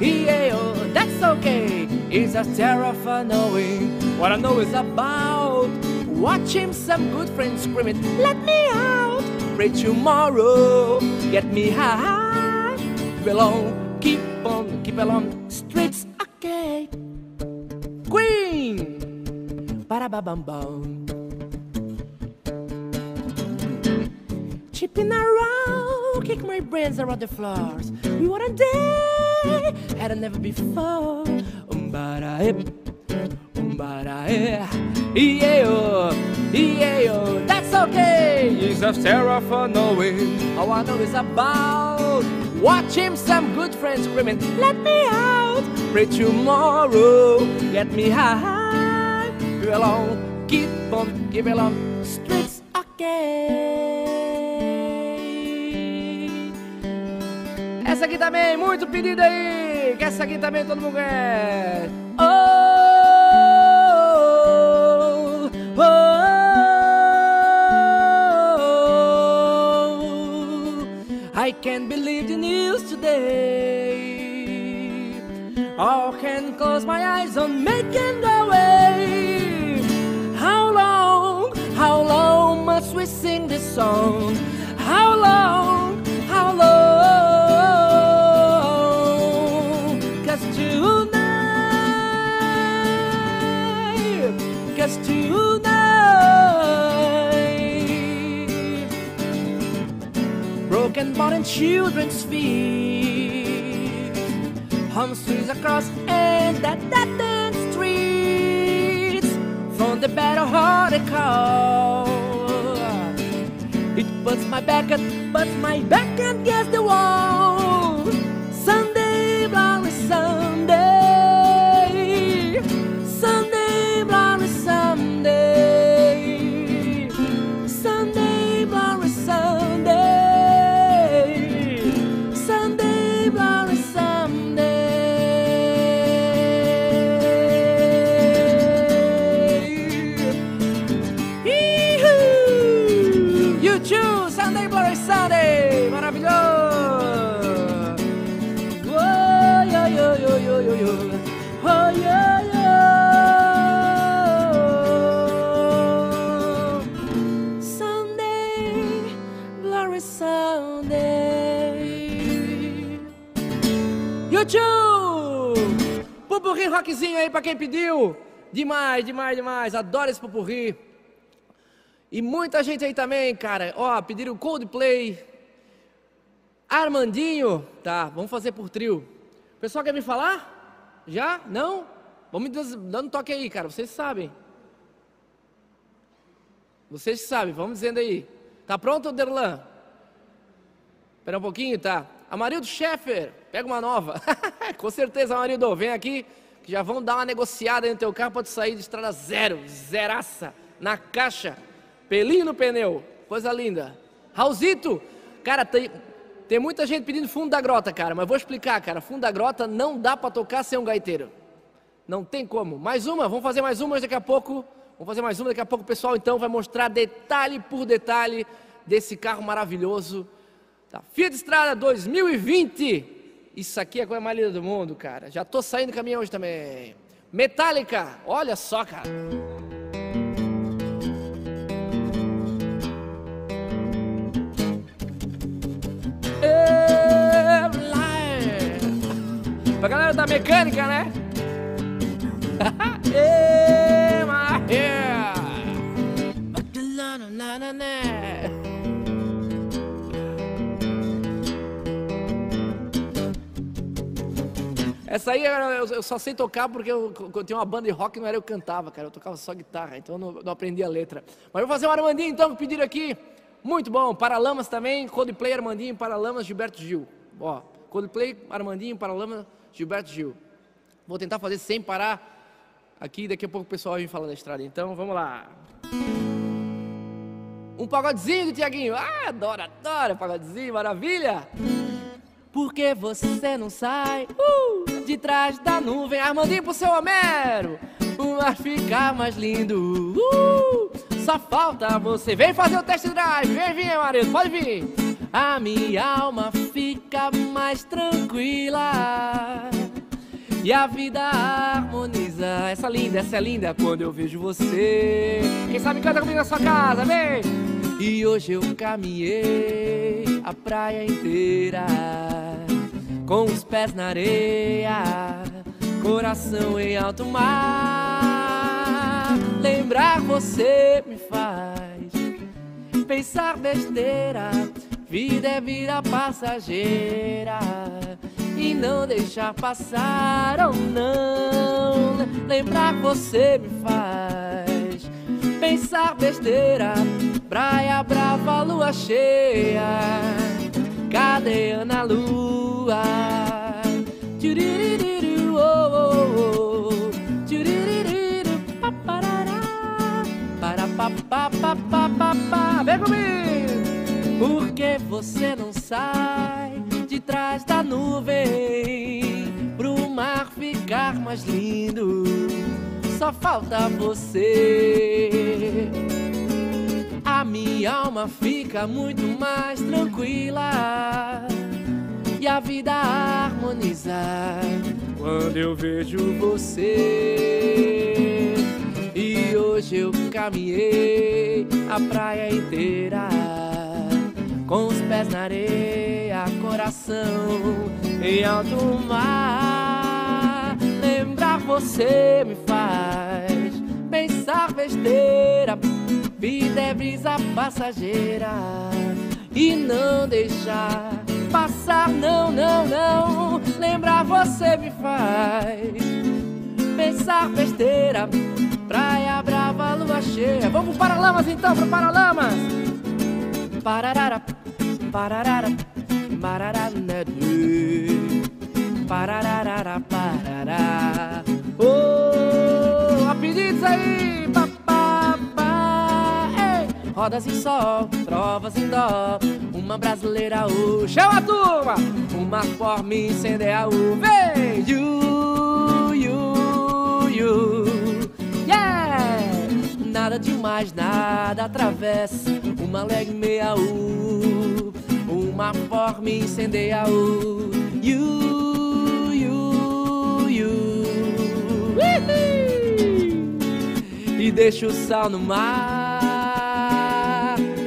S1: yeah, that's okay. It's just terrifying knowing what I know is about. Watching some good friends screaming, let me out. Pray tomorrow, get me high. Keep along, keep on, keep along. Streets, okay. Queen, ba ba bum bum. Chipping around, kick my brains around the floors. We want a day, had never before. Umbara hip, umbara yeah, yeah, that's okay. It's a terror for knowing. All I know is about watching some good friends screaming, let me out. Pray tomorrow, get me high. Keep along, keep on, keep along. Streets okay. Essa aqui também, muito pedida aí. Que essa aqui também todo mundo quer. Oh, oh. I can't believe the news today. I can close my eyes on making the way. How long, how long must we sing this song? How long, how long? Cause tonight, broken and children's feet, home streets across and that that dead streets from the battle-hearted call. It puts my back at, puts my back against the wall. Sunday, bloody Sunday. Pupurri rockzinho aí pra quem pediu. Demais, demais, demais. Adoro esse pupurri. E muita gente aí também, cara. Ó, pediram Coldplay. Armandinho. Tá, vamos fazer por trio. O pessoal quer me falar? Já? Não? Vamos me dando toque aí, cara. Vocês sabem. Vocês sabem, vamos dizendo aí. Tá pronto, Derlan? Espera um pouquinho, tá? Amarildo Scheffer, pega uma nova. Com certeza, Amarildo, vem aqui, que já vão dar uma negociada no teu carro, pode sair de estrada zero, zeraça, na caixa, pelinho no pneu, coisa linda. Raulzito, cara, tem, Tem muita gente pedindo fundo da grota, cara, mas vou explicar, cara. Fundo da grota não dá para tocar sem um gaiteiro. Não tem como. Mais uma, vamos fazer mais uma daqui a pouco. Vamos fazer mais uma daqui a pouco. O pessoal então vai mostrar detalhe por detalhe desse carro maravilhoso. Da Fiat Estrada 2020. Isso aqui é a coisa mais linda do mundo, cara. Já tô saindo do caminhão hoje também. Metallica, olha só, cara. Pra galera da mecânica, né? Essa aí eu, só sei tocar porque eu, eu tinha uma banda de rock não era eu que cantava, cara. Eu tocava só guitarra, então eu não, não aprendi a letra. Mas eu vou fazer um Armandinho então que pediram aqui. Muito bom. Paralamas também, Coldplay, Armandinho, Paralamas, Gilberto Gil. Ó, Coldplay, Armandinho, Paralamas, Gilberto Gil. Vou tentar fazer sem parar aqui, daqui a pouco o pessoal vai falar da estrada. Então, vamos lá. Um pagodezinho do Tiaguinho. Ah, adoro, adoro pagodezinho, maravilha. Por que você não sai uh, de trás da nuvem? Armandinho pro seu Homero. O mar ficar mais lindo. Uh, só falta você. Vem fazer o test drive. Vem, vem, marido, pode vir. A minha alma fica mais tranquila e a vida harmoniza. Essa linda, essa é linda quando eu vejo você. Quem sabe canta comigo na sua casa, vem! E hoje eu caminhei a praia inteira, com os pés na areia, coração em alto mar. Lembrar você me faz pensar besteira, vida é vida passageira e não deixar passar ou não. Lembrar você me faz pensar besteira. Praia brava, lua cheia, cadeia na lua. Tchuririru, oh, oh, oh. Tchuririru, paparará. Para pa pa pa pa pa. Vem comigo! Por que você não sai? de trás da nuvem pro mar ficar mais lindo. Só falta você. A minha alma fica muito mais tranquila e a vida harmonizar quando eu vejo você. E hoje eu caminhei a praia inteira com os pés na areia, coração em alto mar. Lembrar você me faz pensar besteira, vida é brisa passageira e não deixar passar, não, não, não. Lembrar você me faz pensar besteira, praia brava, lua cheia. Vamos para Lamas então, para Paralamas. Pararara, pararara, mararana, pararara, parará. Oh, apelidos aí, papapá, ei. Rodas em sol, trovas em dó, uma brasileira, o chama a turma, uma forma incendiar o vem, you, you, you, yeah. Nada demais, nada atravessa uma alegre meia U, uma forma incendeia o you, E deixa o sal no mar,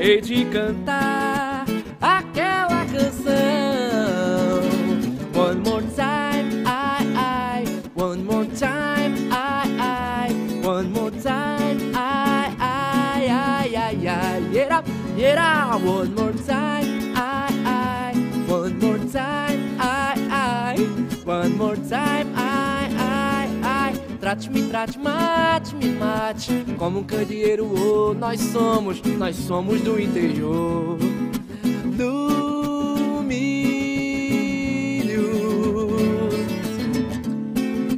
S1: e de cantar aquela canção. One more time, I, I, one more time, I, I, one more time, I, I, I, I, I, yeah. Yeah, one more time, I, I, one more time, I, I, one more time, I, I. Trate-me, trate, mate-me, mate, como um candeeiro, oh, nós somos, nós somos do interior. Do milho.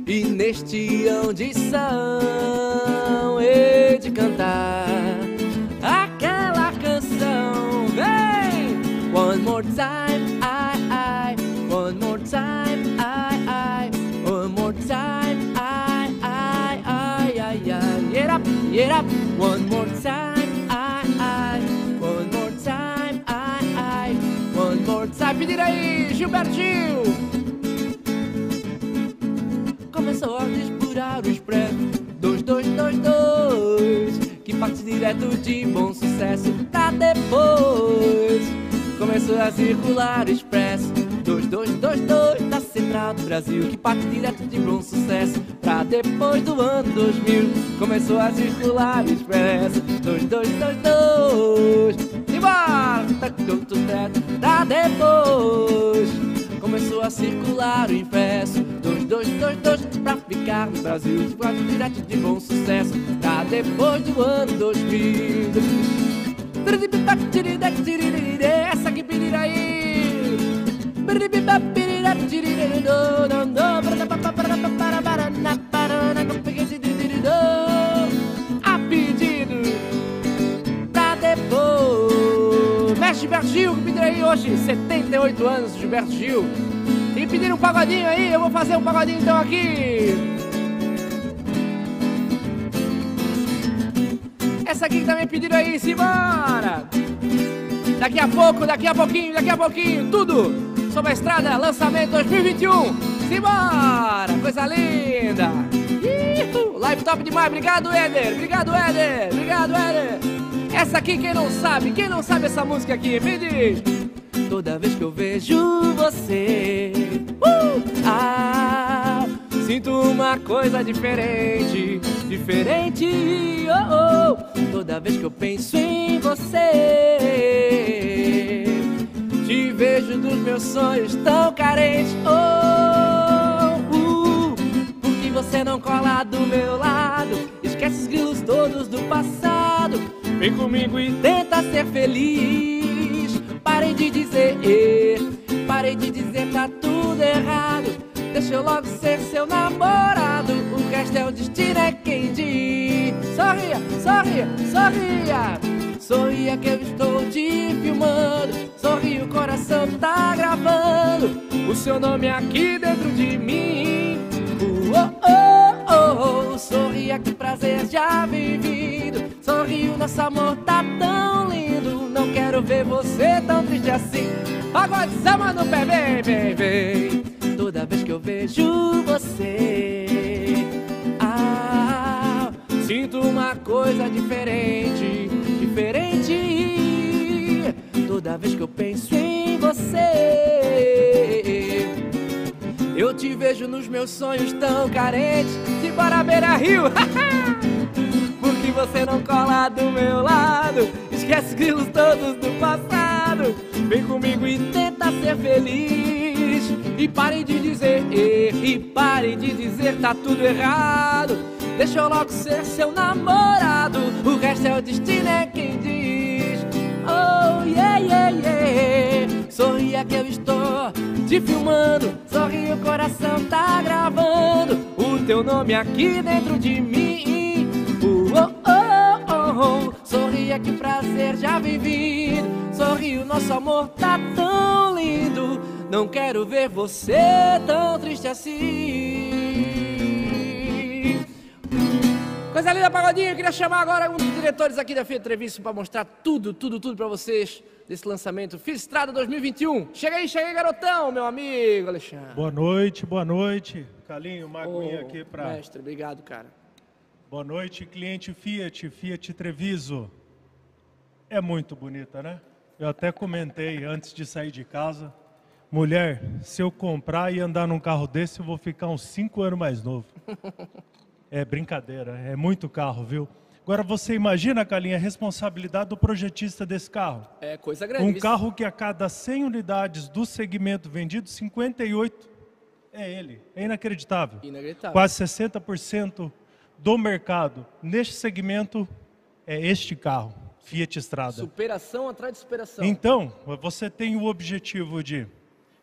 S1: E neste audição hei de cantar up one more time, I, I. One more time, I, I. One more time. Pedir aí, Gilberto Gil. Começou a disputar o spread. Dois, dois, dois, dois. Que parte direto de bom sucesso pra depois. Começou a circular expresso. Dois, dois, dois, dois. Da Central do Brasil. Que parte direto de bom sucesso pra depois do ano 2000. Começou a circular o expresso. Dois, dois, dois, dois. Embora! Pra depois. Começou a circular o impresso. Dois, dois, dois, dois. Pra ficar no Brasil. De parte direto de bom sucesso pra depois do ano 2000. Essa que pedir aí. A pedido pra depois. Mestre Gilberto Gil, que pedir aí hoje, 78 anos, Gilberto Gil. E pedir um pagodinho aí, eu vou fazer um pagodinho então aqui. Essa aqui que também pediram aí, simbora! Daqui a pouco, daqui a pouquinho, daqui a pouquinho, tudo sobre a estrada, lançamento 2021. Simbora! Coisa linda! Live top demais, obrigado Éder, obrigado Éder, obrigado Éder. Essa aqui quem não sabe, quem não sabe essa música aqui, me diz. Toda vez que eu vejo você, uh! ah, sinto uma coisa diferente, diferente. Oh, oh. Toda vez que eu penso em você, te vejo dos meus sonhos tão carente. Oh, uh, porque você não cola do meu lado, esquece os grilos todos do passado. Vem comigo e tenta ser feliz. Parei de dizer, parei de dizer tá tudo errado. Deixa eu logo ser seu namorado. O resto é o destino, é quem diz. Sorria, sorria, sorria. Sorria que eu estou te filmando. Sorria, o coração tá gravando. O seu nome aqui dentro de mim. Uh, oh, oh, oh, oh. Sorria, que prazer já vivido. Sorria, o nosso amor tá tão lindo. Não quero ver você tão triste assim. Pagode samba no pé, vem, vem, vem toda vez que eu vejo você. Ah, sinto uma coisa diferente, diferente. Toda vez que eu penso em você, eu te vejo nos meus sonhos tão carentes. De Beira Rio, porque você não cola do meu lado. Esquece os grilos todos do passado. Vem comigo e tenta ser feliz. E parem de dizer, e parem de dizer, tá tudo errado. Deixa eu logo ser seu namorado. O resto é o destino, é quem diz. Oh, yeah, yeah, yeah. Sorria que eu estou te filmando. Sorri, o coração tá gravando. O teu nome aqui dentro de mim. Uh, oh, oh, oh, oh. Sorria que prazer já vivido. Sorri, o nosso amor tá tão lindo. Não quero ver você tão triste assim. Coisa linda, Pagodinho. Eu queria chamar agora um dos diretores aqui da Feira Treviso para mostrar tudo, tudo, tudo para vocês desse lançamento. Fiz Estrada 2021. Chega aí, chega aí, garotão, meu amigo Alexandre.
S2: Boa noite, boa noite. Calinho, uma
S1: Ô,
S2: aqui para.
S1: Mestre, obrigado, cara.
S2: Boa noite, cliente Fiat, Fiat Treviso. É muito bonita, né? Eu até comentei antes de sair de casa. Mulher, se eu comprar e andar num carro desse, eu vou ficar uns 5 anos mais novo. É brincadeira, é muito carro, viu? Agora você imagina, Calinha, a responsabilidade do projetista desse carro.
S1: É coisa grande.
S2: Um carro que a cada 100 unidades do segmento vendido, 58 é ele. É inacreditável.
S1: Inacreditável.
S2: Quase 60% do mercado neste segmento é este carro, Fiat Strada.
S1: Superação atrás de superação.
S2: Então, você tem o objetivo de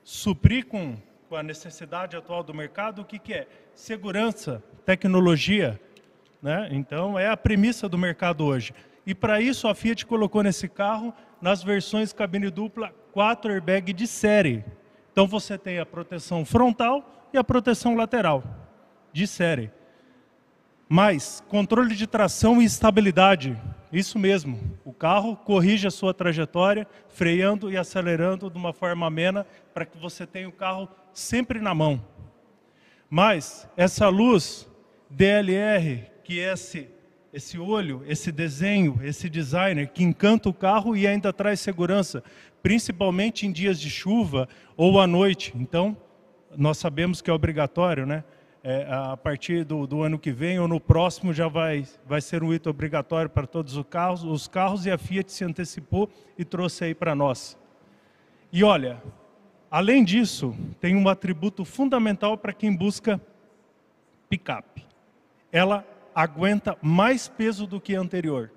S2: suprir com, com a necessidade atual do mercado, o que, que é? Segurança, tecnologia. Né? Então, é a premissa do mercado hoje. E para isso, a Fiat colocou nesse carro, nas versões cabine dupla, quatro airbags de série. Então, você tem a proteção frontal e a proteção lateral, de série. Mais controle de tração e estabilidade. Isso mesmo. O carro corrige a sua trajetória, freando e acelerando de uma forma amena para que você tenha o carro sempre na mão. Mas essa luz DLR, que é esse, esse olho, esse desenho, esse designer que encanta o carro e ainda traz segurança, principalmente em dias de chuva ou à noite. Então, nós sabemos que é obrigatório, né? É, a partir do, do, ano que vem ou no próximo já vai, vai ser um item obrigatório para todos os carros, os carros e a Fiat se antecipou e trouxe aí para nós. E olha, além disso, tem um atributo fundamental para quem busca picape. Ela aguenta mais peso do que a anterior.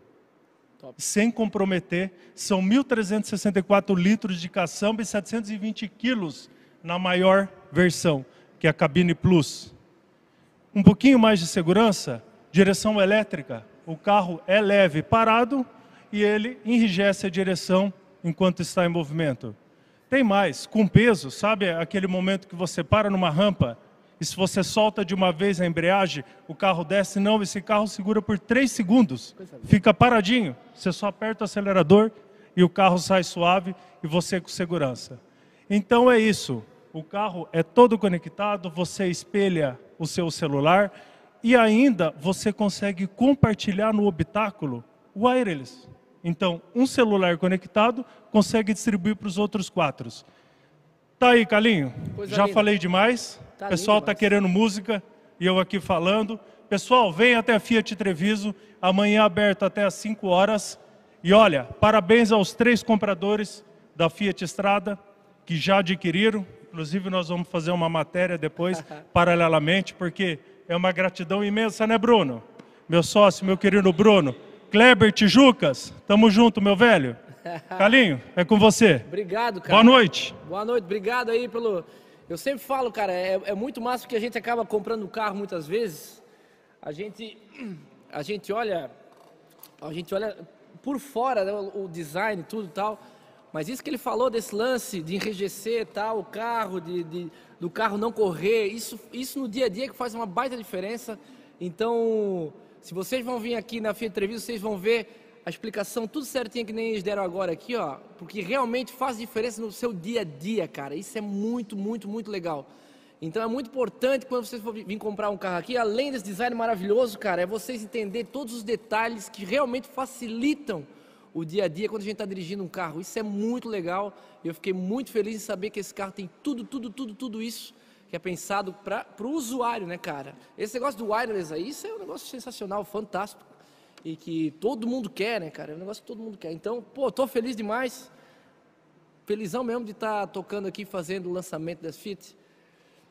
S2: Top. Sem comprometer, são 1.364 litros de caçamba e 720 quilos na maior versão, que é a cabine Plus um pouquinho mais de segurança, direção elétrica. O carro é leve parado e ele enrijece a direção enquanto está em movimento. Tem mais, com peso, sabe aquele momento que você para numa rampa e se você solta de uma vez a embreagem, o carro desce? Não, esse carro segura por 3 segundos, fica paradinho. Você só aperta o acelerador e o carro sai suave e você com segurança. Então é isso. O carro é todo conectado, você espelha o seu celular e ainda você consegue compartilhar no habitáculo wireless. Então, um celular conectado consegue distribuir para os outros quatro. Tá aí, Calinho? Coisa Já linda. falei demais. Tá o pessoal está querendo música e eu aqui falando. Pessoal, vem até a Fiat Treviso, amanhã aberto até às 5 horas. E olha, parabéns aos três compradores da Fiat Estrada que já adquiriram. Inclusive, nós vamos fazer uma matéria depois, paralelamente, porque é uma gratidão imensa, né, Bruno? Meu sócio, meu querido Bruno. Kleber Tijucas, tamo junto, meu velho. Calinho, é com você.
S1: Obrigado, cara.
S2: Boa noite.
S1: Boa noite, obrigado aí pelo. Eu sempre falo, cara, é, é muito massa que a gente acaba comprando carro muitas vezes. A gente, a gente olha, a gente olha por fora né, o design, tudo tal. Mas isso que ele falou desse lance de enrijecer tal, o carro, de, de, do carro não correr, isso, isso no dia a dia que faz uma baita diferença. Então, se vocês vão vir aqui na Entrevista, vocês vão ver a explicação tudo certinho que nem eles deram agora aqui, ó, porque realmente faz diferença no seu dia a dia, cara. Isso é muito, muito, muito legal. Então é muito importante quando vocês for vir comprar um carro aqui, além desse design maravilhoso, cara, é vocês entender todos os detalhes que realmente facilitam o dia a dia quando a gente está dirigindo um carro. Isso é muito legal eu fiquei muito feliz em saber que esse carro tem tudo, tudo, tudo, tudo isso que é pensado para o usuário, né, cara? Esse negócio do wireless aí, isso é um negócio sensacional, fantástico e que todo mundo quer, né, cara? É um negócio que todo mundo quer. Então, pô, tô feliz demais. Felizão mesmo de estar tá tocando aqui, fazendo o lançamento das Fit.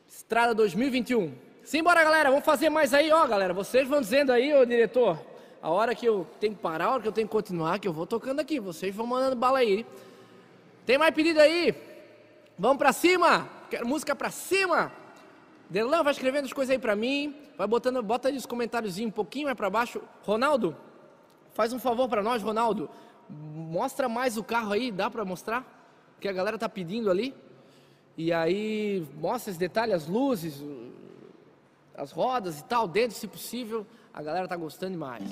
S1: Estrada 2021. Simbora, galera, vamos fazer mais aí, ó, galera. Vocês vão dizendo aí, ô diretor, a hora que eu tenho que parar, a hora que eu tenho que continuar, que eu vou tocando aqui. Vocês vão mandando bala aí. Tem mais pedido aí? Vamos pra cima! Quero música pra cima! Delan vai escrevendo as coisas aí pra mim. Vai botando, bota aí os comentários um pouquinho mais pra baixo. Ronaldo, faz um favor pra nós, Ronaldo. Mostra mais o carro aí, dá pra mostrar? Que a galera tá pedindo ali. E aí mostra esse detalhe, as luzes, as rodas e tal, dentro, se possível. A galera tá gostando demais.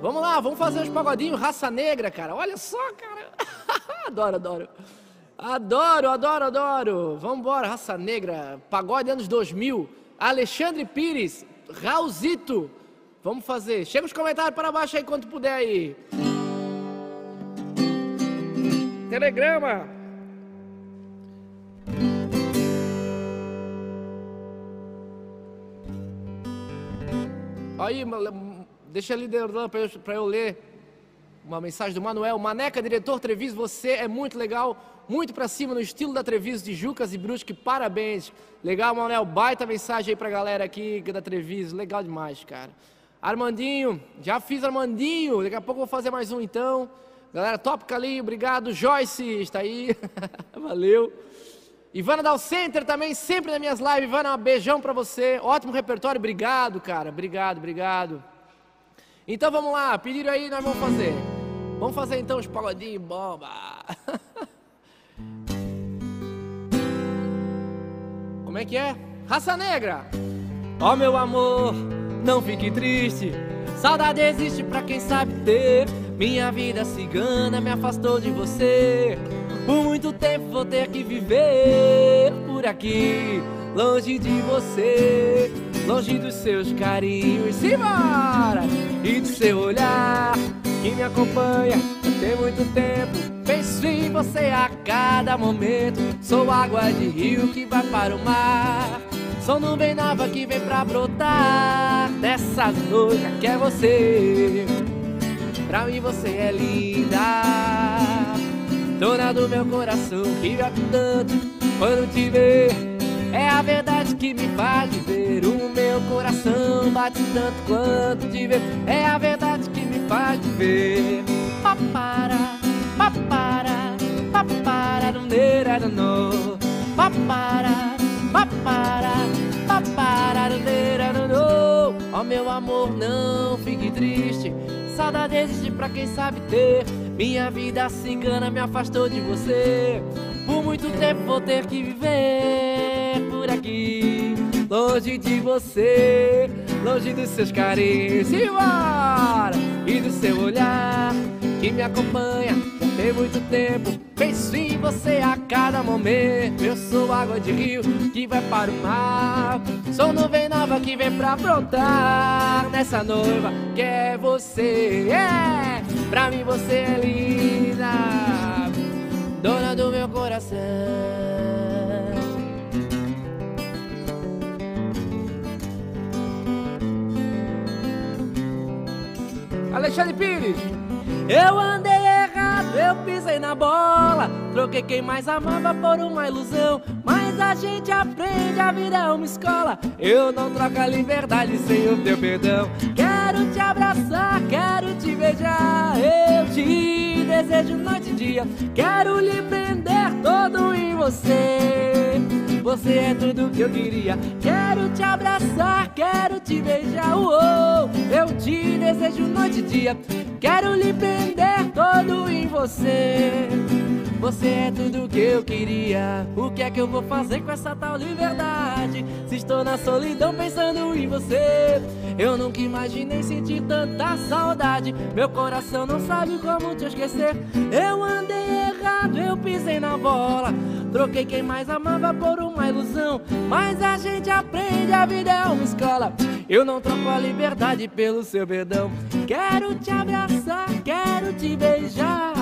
S1: Vamos lá, vamos fazer uns pagodinhos, raça negra, cara. Olha só, cara. adoro, adoro. Adoro, adoro, adoro. Vamos embora, raça negra. Pagode anos 2000. Alexandre Pires, Raulzito. Vamos fazer. Chega os comentários para baixo aí quando puder aí. Telegrama. Aí, deixa ali para eu ler uma mensagem do Manuel. Maneca, diretor Treviso, você é muito legal, muito para cima no estilo da Treviso de Jucas e Brusque, parabéns. Legal, Manuel, baita mensagem aí pra galera aqui da Treviso, legal demais, cara. Armandinho, já fiz Armandinho, daqui a pouco vou fazer mais um então. Galera, top Calinho, obrigado. Joyce, está aí, valeu. Ivana Dal Center também, sempre nas minhas lives. Ivana, um beijão pra você. Ótimo repertório, obrigado, cara. Obrigado, obrigado. Então vamos lá, pediram aí, nós vamos fazer. Vamos fazer então os pagodinhos bomba. Como é que é? Raça Negra. Ó oh, meu amor, não fique triste. Saudade existe pra quem sabe ter. Minha vida cigana me afastou de você. Por muito tempo vou ter que viver por aqui, longe de você, longe dos seus carinhos. Simbora! E do seu olhar que me acompanha tem muito tempo. Penso em você a cada momento. Sou água de rio que vai para o mar. Sou nuvem nova que vem pra brotar Dessa noite que é você Pra mim você é linda Dona do meu coração vive tanto Quando te ver É a verdade que me faz viver O meu coração bate tanto quanto te ver É a verdade que me faz viver Papara, papara, papara, Papara, papara, papara, não Oh meu amor, não fique triste. Saudade existe pra quem sabe ter. Minha vida cigana me afastou de você. Por muito tempo vou ter que viver por aqui Longe de você, longe dos seus carinhos! E do seu olhar que me acompanha tem muito tempo. Penso em você a cada momento. Eu sou água de rio que vai para o mar. Sou nuvem nova que vem pra brotar nessa noiva que é você. É, pra mim você é linda, dona do meu coração. Alexandre Pires. Eu andei errado, eu pisei na bola. Troquei quem mais amava por uma ilusão. Mas a gente aprende, a vida é uma escola. Eu não troco a liberdade sem o teu perdão. Quero te abraçar, quero te beijar. Te desejo noite e dia. Quero lhe prender todo em você. Você é tudo que eu queria. Quero te abraçar, quero te beijar. Eu te desejo noite e dia. Quero lhe prender todo em você. Você é tudo que eu queria. O que é que eu vou fazer com essa tal liberdade? Se estou na solidão pensando em você. Eu nunca imaginei sentir tanta saudade. Meu coração não sabe como te esquecer. Eu andei errado, eu pisei na bola. Troquei quem mais amava por uma ilusão. Mas a gente aprende, a vida é uma escola. Eu não troco a liberdade pelo seu perdão. Quero te abraçar, quero te beijar.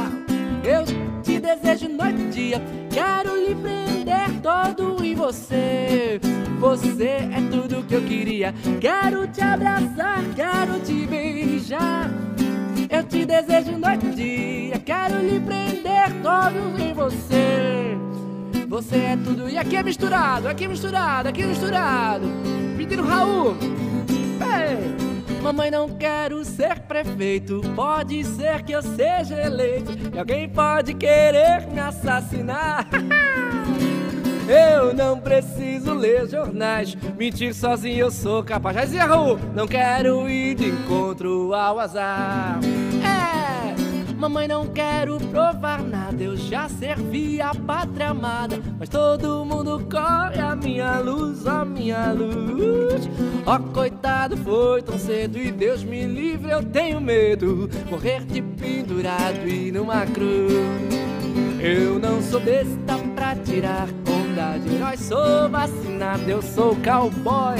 S1: Eu te desejo noite e dia. Quero lhe prender todo em você. Você é tudo que eu queria. Quero te abraçar, quero te beijar. Eu te desejo noite e dia. Quero lhe prender todo em você. Você é tudo. E aqui é misturado, aqui é misturado, aqui é misturado. Pedindo Raul. Ei! Mamãe, não quero ser prefeito. Pode ser que eu seja eleito. E alguém pode querer me assassinar. Eu não preciso ler jornais, mentir sozinho eu sou capaz. Já Raul, não quero ir de encontro ao azar. É, mamãe, não quero provar nada, eu já servi a pátria amada. Mas todo mundo corre a minha luz, a minha luz. Ó, oh, coitado, foi tão cedo e Deus me livre, eu tenho medo. Morrer de pendurado e numa cruz. Eu não sou besta pra tirar onda de herói, sou vacinado, eu sou cowboy,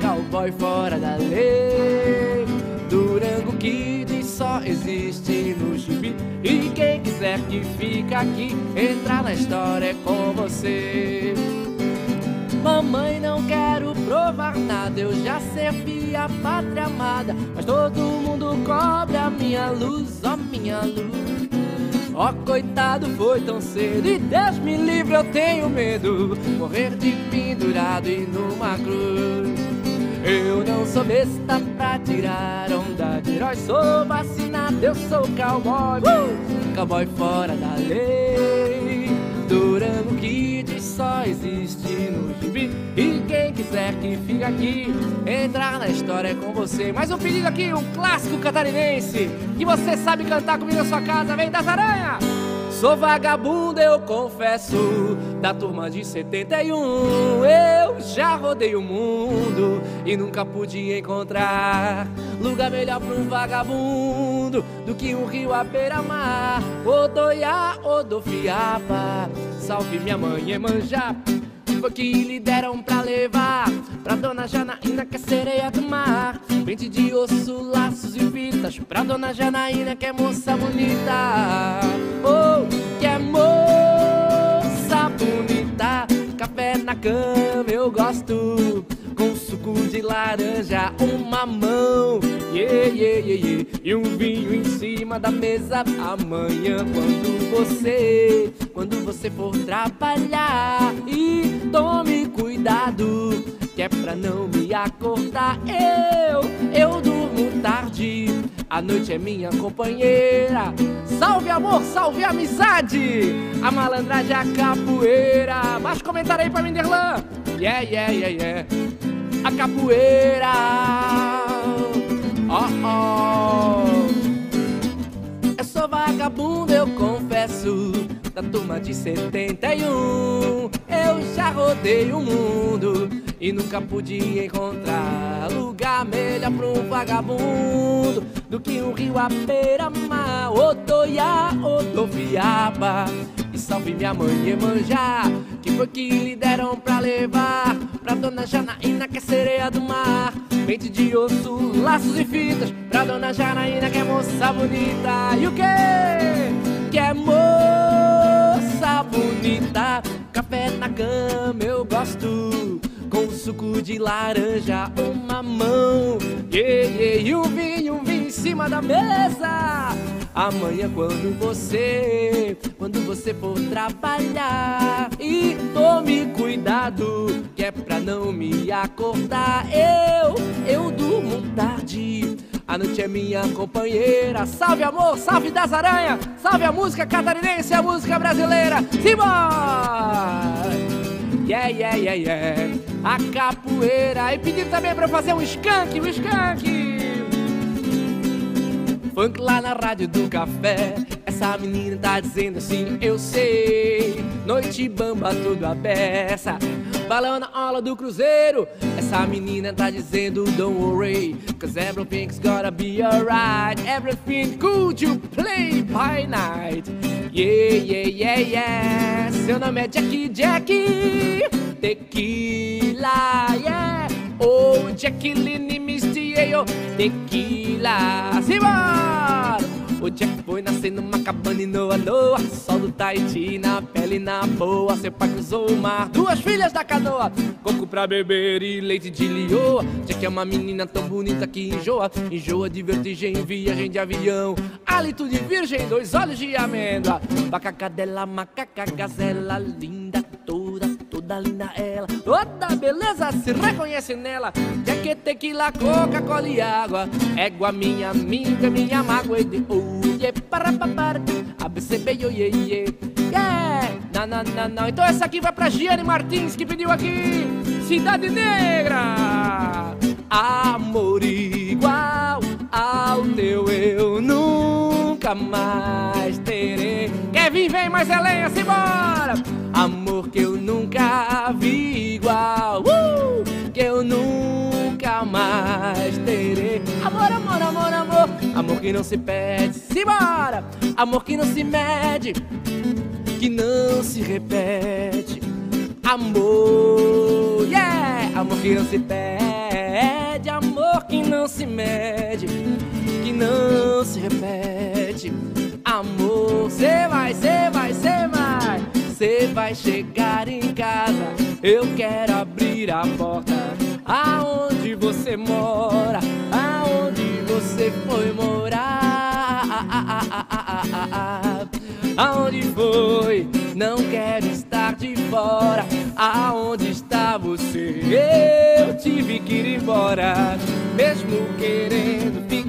S1: cowboy fora da lei. Durango Kid só existe no gibi e quem quiser que fica aqui, entrar na história é com você. Mamãe, não quero provar nada, eu já servi a pátria amada, mas todo mundo cobre a minha luz, ó minha luz. Ó, coitado, foi tão cedo e Deus me livre, eu tenho medo. Morrer de pendurado e numa cruz. Eu não sou besta pra tirar onda de herói, sou vacinado, eu sou cowboy. Uh! Cowboy fora da lei. Durango Kid só existe no gibi. E quem quiser que fique aqui, entrar na história é com você. Mais um pedido aqui, um clássico catarinense. Que você sabe cantar comigo na sua casa, vem das aranhas! Sou vagabundo, eu confesso, da turma de 71. Eu já rodei o mundo e nunca pude encontrar lugar melhor para um vagabundo do que um rio à beira-mar. Odoiá, Odofiapa, salve minha mãe Emanjá foi que lhe deram pra levar. Pra dona Janaína que é sereia do mar. Pente de osso, laços e fitas. Pra dona Janaína que é moça bonita. Oh, que é moça bonita. Café na cama eu gosto. Com suco de laranja, um mamão, yeah, yeah, yeah, yeah, e um vinho em cima da mesa. Amanhã, quando você, quando você for trabalhar, e tome cuidado, que é pra não me acordar. Eu, eu durmo tarde, a noite é minha companheira. Salve amor, salve amizade, a malandragem é a capoeira. Mais comentário aí pra Minderlan. Yeah, yeah, yeah, yeah a capoeira. Oh, oh. Eu sou vagabundo, eu confesso, da turma de 71. Eu já rodei o mundo e nunca pude encontrar lugar melhor pra um vagabundo do que um rio à beira-mar. Odoiá, Odoviaba e salve minha mãe Emanjá Que foi que lhe deram pra levar Pra dona Janaína que é sereia do mar Mente de osso, laços e fitas Pra dona Janaína que é moça bonita E o que? Que é moça bonita Café na cama eu gosto com suco de laranja, uma mão, yeah, yeah, e um vinho, um vinho em cima da mesa. Amanhã quando você, quando você for trabalhar e tome cuidado, que é pra não me acordar. Eu, eu durmo tarde. A noite é minha companheira. Salve amor, salve das aranhas, salve a música catarinense, a música brasileira. Simbora! Yeah, yeah, yeah, yeah. A capoeira. E pedindo também pra fazer um skunk, um skunk. Funk lá na rádio do café. Essa menina tá dizendo assim, eu sei. Noite bamba tudo a beça. Balão na aula do cruzeiro. Essa menina tá dizendo, don't worry. Cause everything's gonna be alright. Everything could you play by night. Yeah, yeah, yeah, yeah. Seu nome é Jack Jack. Tequila, yeah. Oh, Jacqueline Misty, yeah, Tequila. Simbora! O Jack foi nascer numa cabana em Noa Noa Sol do Tahiti na pele na boa. Seu pai cruzou o mar, duas filhas da canoa Coco pra beber e leite de lioa. Jack é uma menina tão bonita que enjoa Enjoa de vertigem, viagem de avião. Hálito de virgem, dois olhos de amêndoa. Vaca, cadela, macaca, gazela linda Toda, toda linda ela. Toda beleza se reconhece nela. Jack é tequila, coca-cola e água. Égua minha amiga, minha mágoa e de ye para papar ABCB ye yeah na na na na. Então essa aqui vai pra Giane Martins que pediu aqui. Cidade Negra. Amor igual ao teu eu nunca mais terei Kevin vem mais Helena simbora amor que eu nunca vi igual uh! que eu nunca mais terei amor amor amor amor Amor que não se pede, simbora! Amor que não se mede, que não se repete. Amor, yeah! Amor que não se pede, amor que não se mede, não se repete. Amor, cê vai, cê vai, cê vai, cê vai chegar em casa. Eu quero abrir a porta aonde você mora, aonde você foi morar? Aonde foi? Não quero estar de fora. Aonde está você? Eu tive que ir embora, mesmo querendo ficar.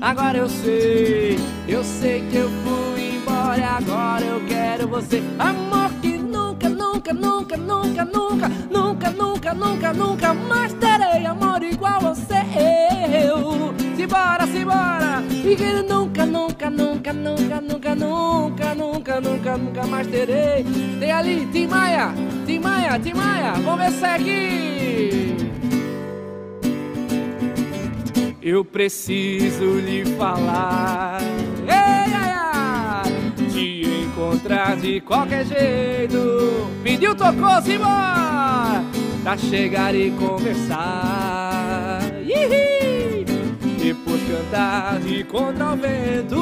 S1: Agora eu sei, eu sei que eu fui embora. Agora eu quero você, amor que nunca, nunca, nunca, nunca, nunca, nunca, nunca, nunca, nunca mais terei amor igual você. Eu, simbora, simbora, E que nunca, nunca, nunca, nunca, nunca, nunca, nunca, nunca, nunca mais terei. Tem ali, Tim Maia, Tim Maia, Tim Maia, vamos ver se é aqui. Eu preciso lhe falar. Ei, ai, ai, te encontrar de qualquer jeito. Pediu, tocou, simbora! Pra chegar e conversar. Ihi! Depois cantar de contra o vento.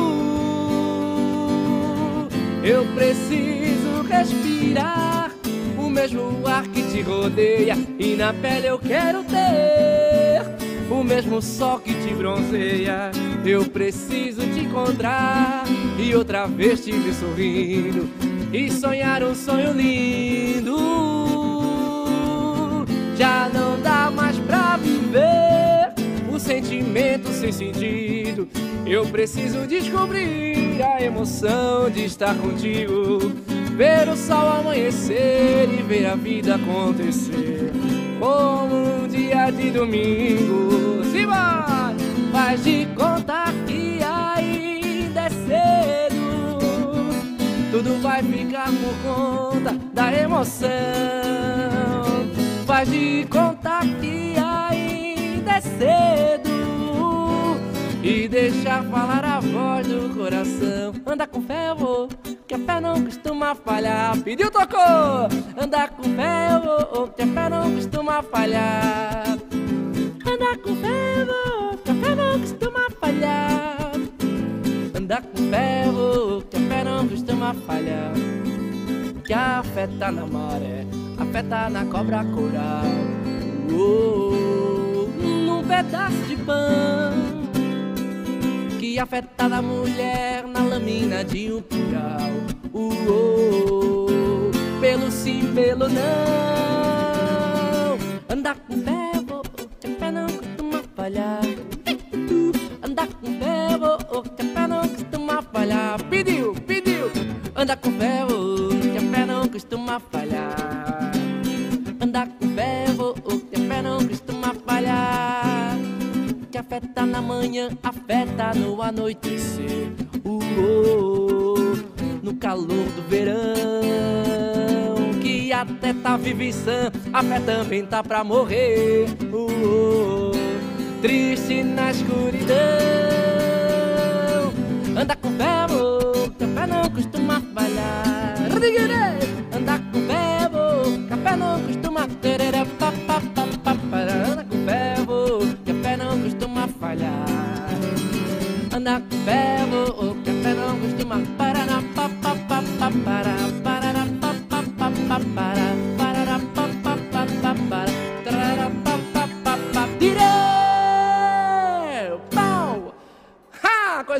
S1: Eu preciso respirar o mesmo ar que te rodeia e na pele eu quero ter mesmo sol que te bronzeia. Eu preciso te encontrar e outra vez te ver sorrindo e sonhar um sonho lindo. Já não dá mais pra viver o sentimento sem sentido. Eu preciso descobrir a emoção de estar contigo. Ver o sol amanhecer e ver a vida acontecer. Como um dia de domingo. Simbora! Faz de conta que ainda é cedo. Tudo vai ficar por conta da emoção. Faz de conta que ainda é cedo E deixa falar a voz do coração. Anda com fé, eu vou, que a fé não costuma falhar. Pediu, tocou! Anda com fé, eu vou, que a fé não costuma falhar. Anda com fé, eu vou, que a fé não costuma falhar. Anda com fé, eu vou, que a fé não costuma falhar. Que a fé tá na maré afeta na cobra coral. Oh, num pedaço de pão que afeta na mulher na lâmina de um plural. Oh, pelo sim, pelo não. Andar com pé, oh, que a pé não costuma falhar. Andar com pé, oh, que a pé não costuma falhar. Pediu, pediu. Andar com pé, oh, que a pé não costuma falhar andar com o que a fé não costuma falhar. Que afeta na manhã, afeta no anoitecer. Uh, oh, no calor do verão, que até tá vivo e sã, a fé também tá pra morrer. Uh, oh, triste na escuridão, anda com ferro, que a fé não costuma falhar.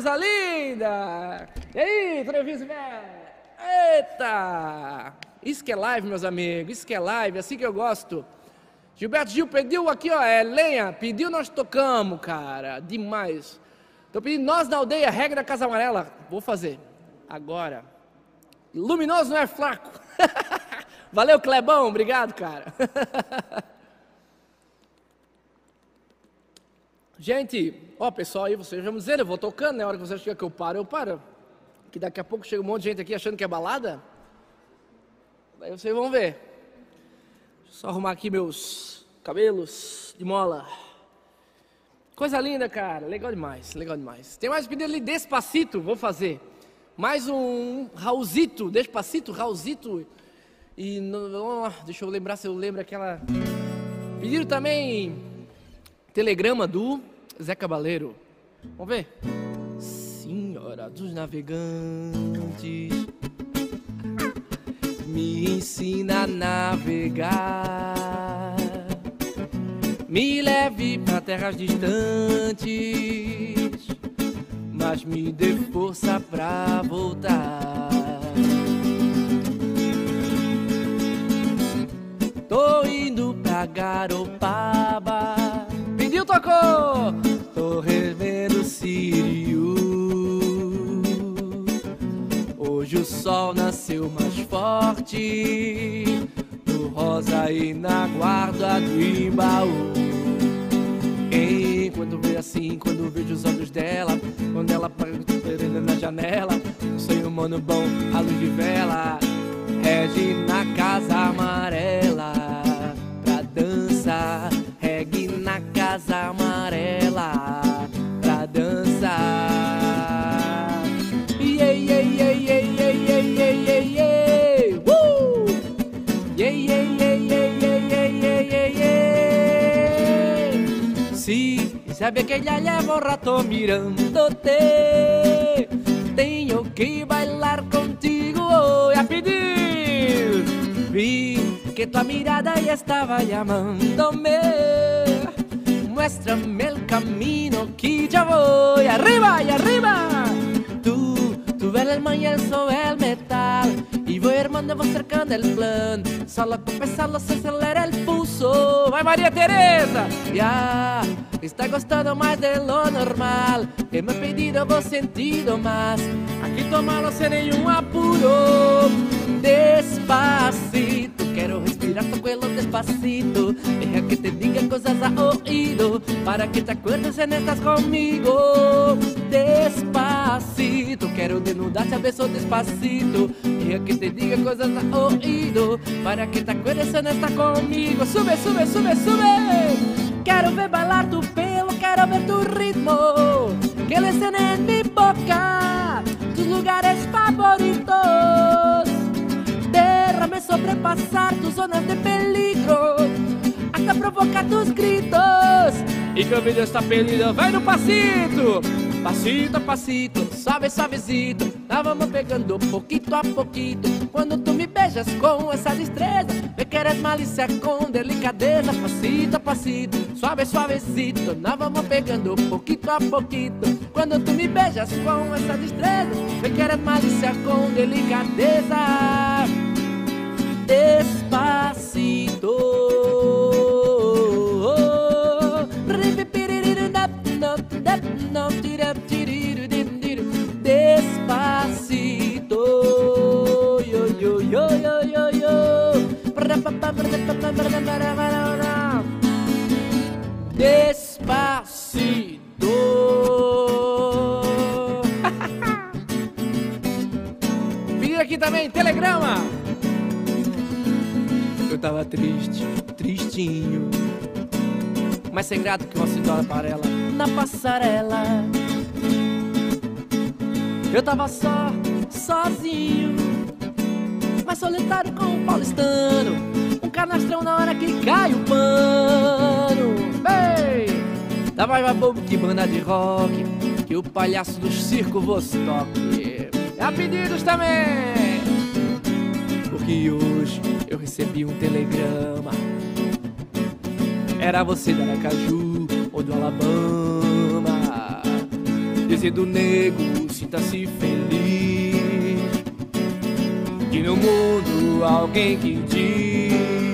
S1: Coisa linda. E aí, Treviso velho? Eita! Isso que é live, meus amigos, isso que é live, assim que eu gosto. Gilberto Gil pediu aqui, ó, é lenha, pediu, nós tocamos, cara, demais. Tô pedindo nós na aldeia, regra da Casa Amarela, vou fazer, agora. Luminoso não é fraco. Valeu, Clebão, obrigado, cara. Gente, ó, pessoal aí, vocês vão dizer, eu vou tocando, na hora que vocês acham que eu paro, eu paro que daqui a pouco chega um monte de gente aqui achando que é balada. Daí vocês vão ver. Deixa eu só arrumar aqui meus cabelos de mola. Coisa linda, cara. Legal demais, legal demais. Tem mais pedido ali, Despacito, vou fazer. Mais um Raulzito, Despacito, Raulzito. E deixa eu lembrar se eu lembro aquela. Pediram também telegrama do Zé Cabaleiro. Vamos ver? Senhora dos navegantes, me ensina a navegar, me leve para terras distantes, mas me dê força pra voltar. Tô indo pra Garopaba, pediu, tocou, tô revendo Sírio. Hoje o sol nasceu mais forte No rosa e na guarda do Imbaú. Quando vejo assim, quando vejo os olhos dela, quando ela paga na janela, um sonho humano bom, a luz de vela, rege na casa amarela, sabe que lleva un rato mirándote. Tengo que bailar contigo hoy a pedir. Vi que tu mirada ya estaba llamándome. Muéstrame el camino que ya voy arriba y arriba. Tú, ves el mañana sobre el metal y voy armando, voy cercando el plan. Solo con pensarlo se acelera el pulso. Vai María Teresa, ya está gostando más de lo normal. Que me he pedido vos sentido más. Aquí tomalo sem nenhum apuro. Despacito, quiero respirar tu cuello despacito. Deja que te diga cosas a oído para que te acuerdes en estás conmigo. Despacito, quiero desnudarte a beso despacito. Deja que te diga cosas a oído para que te acuerdes en estás conmigo. Sube, sube, sube, sube. Quero ver bailar tu pelo, quero ver tu ritmo. Que le en mi boca tus lugares favoritos. Déjame sobrepasar tus zonas de peligro hasta provocar tus gritos. Y que o vídeo está perdido, vai no pasito. Pasito a pasito, suave, suavecito. Nós vamos pegando poquito a poquito. Quando tu me beijas com essa destreza, me queres malícia com delicadeza. Pasito a pasito, suave, suavecito. Nós vamos pegando poquito a poquito. Quando tu me beijas com essa destreza, me queres malícia com delicadeza. Despacito. Despacito. Yo, yo, yo, yo, yo, yo. Despacito. Pediram aqui também, telegrama. Tava triste, tristinho. Mas sem grato que uma senhora para ela na passarela. Eu tava só, sozinho, mas solitário com o paulistano. Um canastrão na hora que cai o pano. Bem, tava mais bobo que banda de rock, que o palhaço do circo Vostok. Há pedidos também, porque hoje eu recebi um telegrama. Era você da Aracaju ou do Alabama Dizendo nego, sinta-se feliz Que no mundo alguém que diz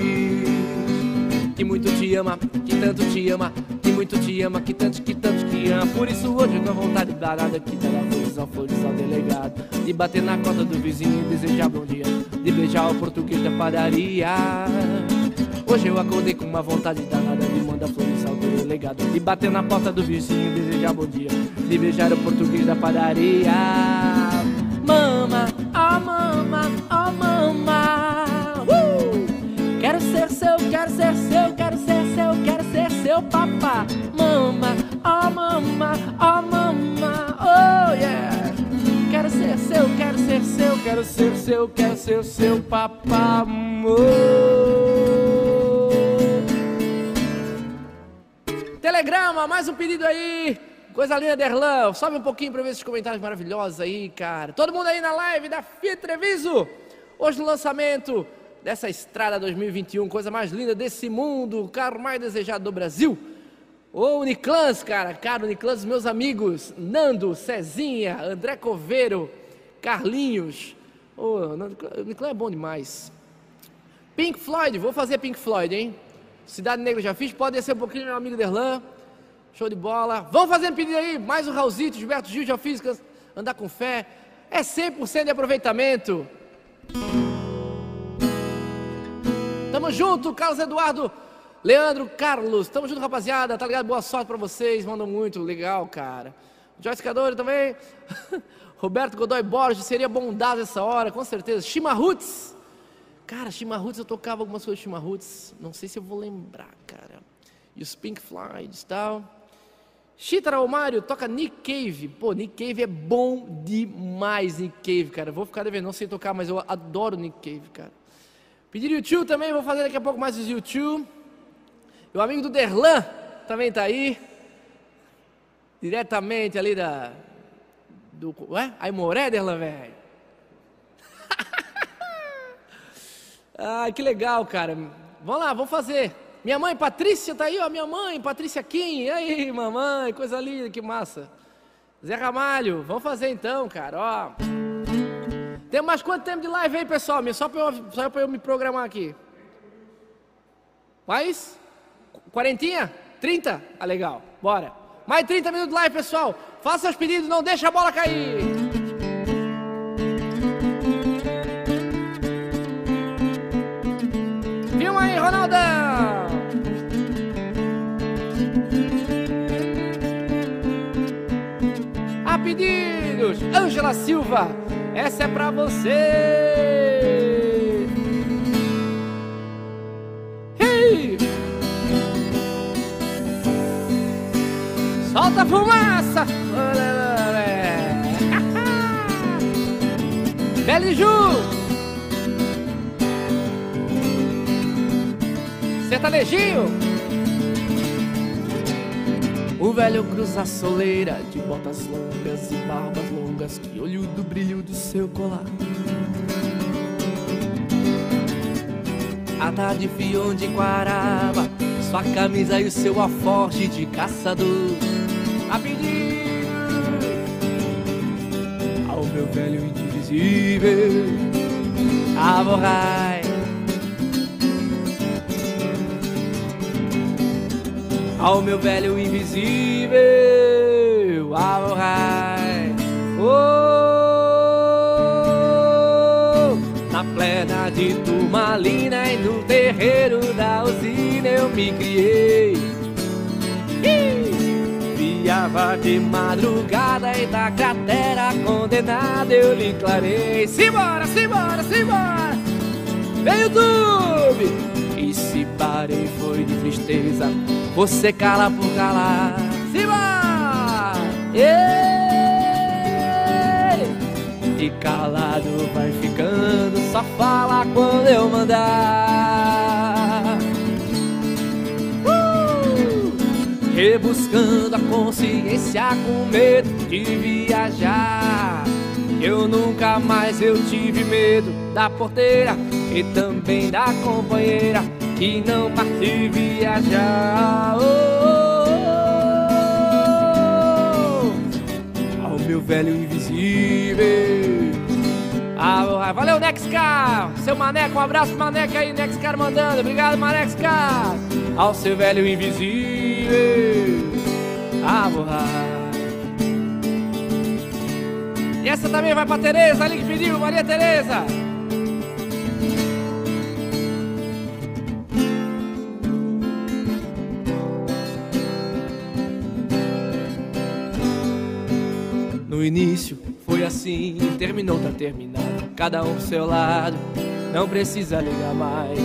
S1: Que muito te ama, que tanto te ama Que muito te ama, que tanto, que tanto te ama. Por isso hoje eu tô vontade danada Que dar flores ao flores ao delegado. De bater na cota do vizinho e desejar bom dia. De beijar o português da padaria. Hoje eu acordei com uma vontade danada de mandar flores ao delegado. De bater na porta do vizinho, desejar bom dia. De beijar o português da padaria. Mama, oh mama, oh mama! Quero ser seu, quero ser seu, quero ser seu, quero ser seu papá Mama, oh mama, oh mama, oh yeah Quero ser seu, quero ser seu, quero ser seu, quero ser seu papá amor Telegrama, mais um pedido aí. Coisa linda, Derlan. Sobe um pouquinho para ver esses comentários maravilhosos aí, cara. Todo mundo aí na live da Fiat. Hoje no lançamento dessa estrada 2021, coisa mais linda desse mundo, o carro mais desejado do Brasil. Ô Uniclans, cara, cara, Uniclans, meus amigos, Nando, Cezinha, André Coveiro, Carlinhos. Ô, Uniclans é bom demais. Pink Floyd, vou fazer Pink Floyd, hein? Cidade Negra já fiz, pode descer um pouquinho, meu amigo Derlan. Show de bola. Vamos fazendo pedido aí, mais um Raulzito, Gilberto Gil, já fiz, andar com fé. É 100% de aproveitamento. Tamo junto, Carlos Eduardo Leandro Carlos, tamo junto, rapaziada. Tá ligado? Boa sorte pra vocês. Mandam muito. Legal, cara. Joyce Cadore também. Roberto Godoy Borges, seria bondade essa hora, com certeza. Chimarruts. Cara, Chimarruts, eu tocava algumas coisas de Chimarruts. Não sei se eu vou lembrar, cara. E os Pink Floyds e tal. Chitara Omário toca Nick Cave. Pô, Nick Cave é bom demais, Nick Cave, cara. vou ficar devendo, não sei tocar, mas eu adoro Nick Cave, cara. Pedir YouTube também, vou fazer daqui a pouco mais os YouTube. O amigo do Derlan também está aí. Diretamente ali da. Do. Ué? Aimoré, Derlan, velho. Ai, que legal, cara. Vamos lá, vamos fazer. Minha mãe Patrícia tá aí, ó. Minha mãe, Patrícia Kim. E aí, mamãe, coisa linda, que massa. Zé Ramalho, vamos fazer então, cara, ó. Tem mais quanto tempo de live aí, pessoal? Só para eu, eu me programar aqui. Mais? Quarentinha? Trinta? Ah, legal. Bora. Mais 30 minutos de live, pessoal. Faça os pedidos, não deixa a bola cair. Filma aí, Ronaldão. A pedidos, Ângela Silva. Essa é pra você. Solta a fumaça! Beli Ju! Sertanejinho! O velho cruza a soleira de botas longas e barbas longas que olho do brilho do seu colar. A tarde fiou de Quaraba, sua camisa e o seu aforte de caçador a pedir ao meu velho indivisível Aborrai. Ao meu velho invisível Aborrai. Oh, na plena de Turmalina e no terreiro da usina eu me criei Viava de madrugada e da cratera condenada eu lhe clarei. Simbora, simbora, simbora! Vem YouTube! E se parei foi de tristeza, você cala por calar. Simbora! E calado vai ficando, só fala quando eu mandar. Rebuscando a consciência com medo de viajar Eu nunca mais eu tive medo da porteira E também da companheira que não parte viajar oh, oh, oh. Ao meu velho invisível ah, valeu, Nexcar! Seu Maneco, um abraço pro Maneco aí, Nexcar mandando. Obrigado, Manexcar! Ao seu velho invisível a borrar. E essa também vai pra Tereza, ali que pediu, Maria Tereza. No início foi assim, terminou, tá terminado. Cada um pro seu lado, não precisa ligar mais.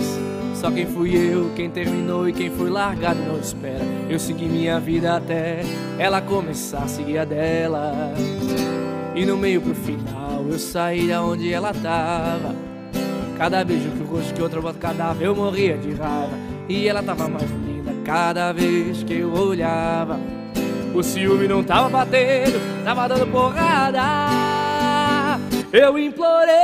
S1: Só quem fui eu, quem terminou e quem foi largado não espera. Eu segui minha vida até ela começar a seguir a dela. E no meio pro final eu saí da onde ela tava. Cada beijo que o rosto que outra bota cadáver eu morria de raiva. E ela tava mais linda cada vez que eu olhava. O ciúme não tava batendo, tava dando porrada. Eu implorei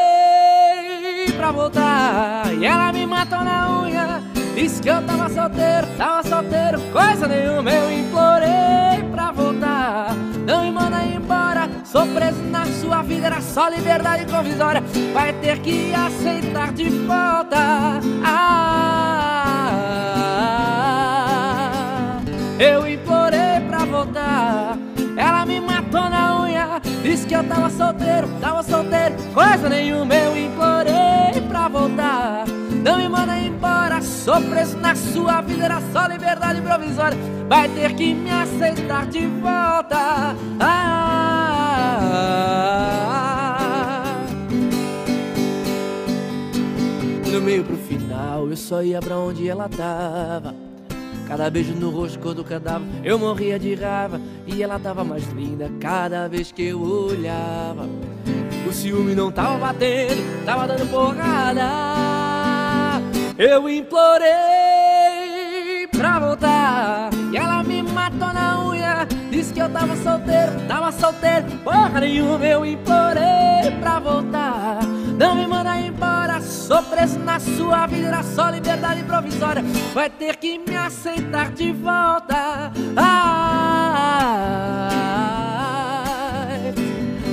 S1: pra voltar e ela me matou na unha. Disse que eu tava solteiro, tava solteiro, coisa nenhuma. Eu implorei pra voltar. Não me manda embora, sou preso na sua vida, era só liberdade provisória. Vai ter que aceitar de volta. Ah, eu implorei voltar. Ela me matou na unha, disse que eu tava solteiro, tava solteiro, coisa nenhuma. Eu implorei pra voltar. Não me manda embora, Sou preso na sua vida, era só liberdade provisória. Vai ter que me aceitar de volta. Ah, no meio pro final, eu só ia pra onde ela tava. Cada beijo no rosto quando cantava, eu morria de raiva. E ela tava mais linda cada vez que eu olhava. O ciúme não tava batendo, tava dando porrada. Eu implorei pra voltar. E ela me matou na unha. Disse que eu tava solteiro, tava solteiro. Porra nenhuma, eu implorei pra voltar. Não me manda embora, sou preso na sua vida, era só liberdade provisória. Vai ter que me aceitar de volta. Ai,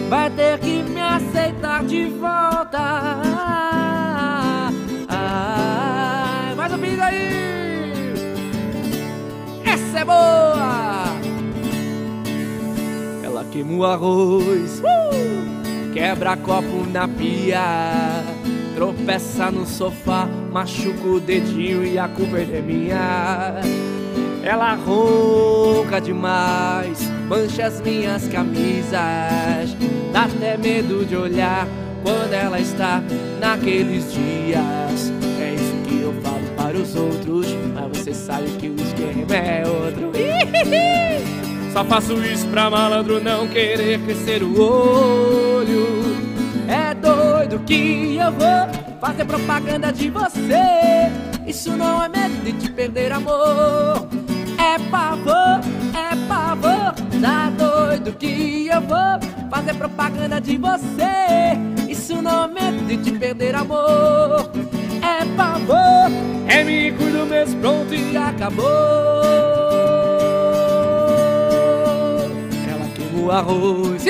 S1: vai ter que me aceitar de volta. Ai, mais um vídeo aí. Essa é boa. Ela queima o arroz. Uh! Quebra copo na pia, tropeça no sofá, machuca o dedinho e a culpa é minha. Ela ronca demais, mancha as minhas camisas, dá até medo de olhar quando ela está naqueles dias. É isso que eu falo para os outros, mas você sabe que o esquema é outro. Só faço isso pra malandro não querer crescer o olho. É doido que eu vou fazer propaganda de você. Isso não é medo de te perder amor. É pavor, é pavor. Tá doido que eu vou fazer propaganda de você. Isso não é medo de te perder amor. É pavor, é mico do mês pronto e acabou. Arroz.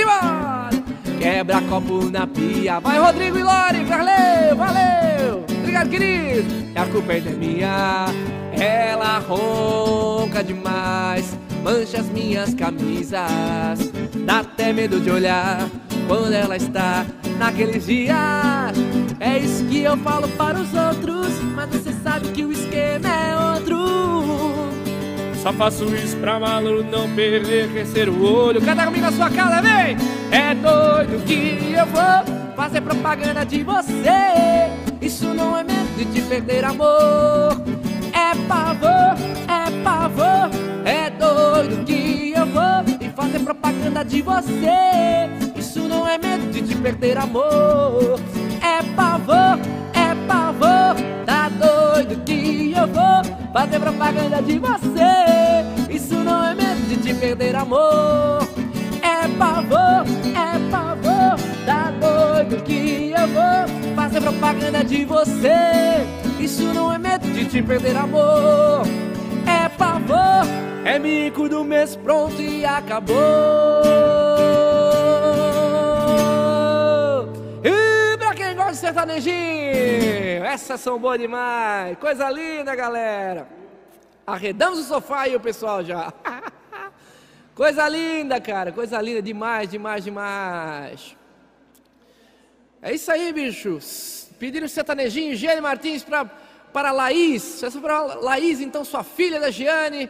S1: Quebra copo na pia. Vai, Rodrigo e Lore, valeu, valeu! Obrigado, querido! A culpa é minha, ela ronca demais, mancha as minhas camisas. Dá até medo de olhar quando ela está naqueles dias. É isso que eu falo para os outros, mas você sabe que o esquema é outro. Só faço isso pra maluco não perder, crescer o olho. Canta comigo na sua casa, vem! É doido que eu vou fazer propaganda de você. Isso não é medo de te perder amor. É pavor, é pavor. É doido que eu vou e fazer propaganda de você. Isso não é medo de te perder amor. É pavor, é pavor. Tá doido que eu vou fazer propaganda de você. Isso não é medo de te perder amor. É pavor, é pavor. Tá doido que eu vou fazer propaganda de você. Isso não é medo de te perder amor. É pavor, é mico do mês pronto e acabou. Sertanejinho, essas são boas demais. Coisa linda, galera. Arredamos o sofá e o pessoal já. Coisa linda, cara. Coisa linda demais, demais, demais. É isso aí, bichos. Pediram sertanejinho, Giane Martins pra, para Laís. Essa foi para Laís, então, sua filha da Giane.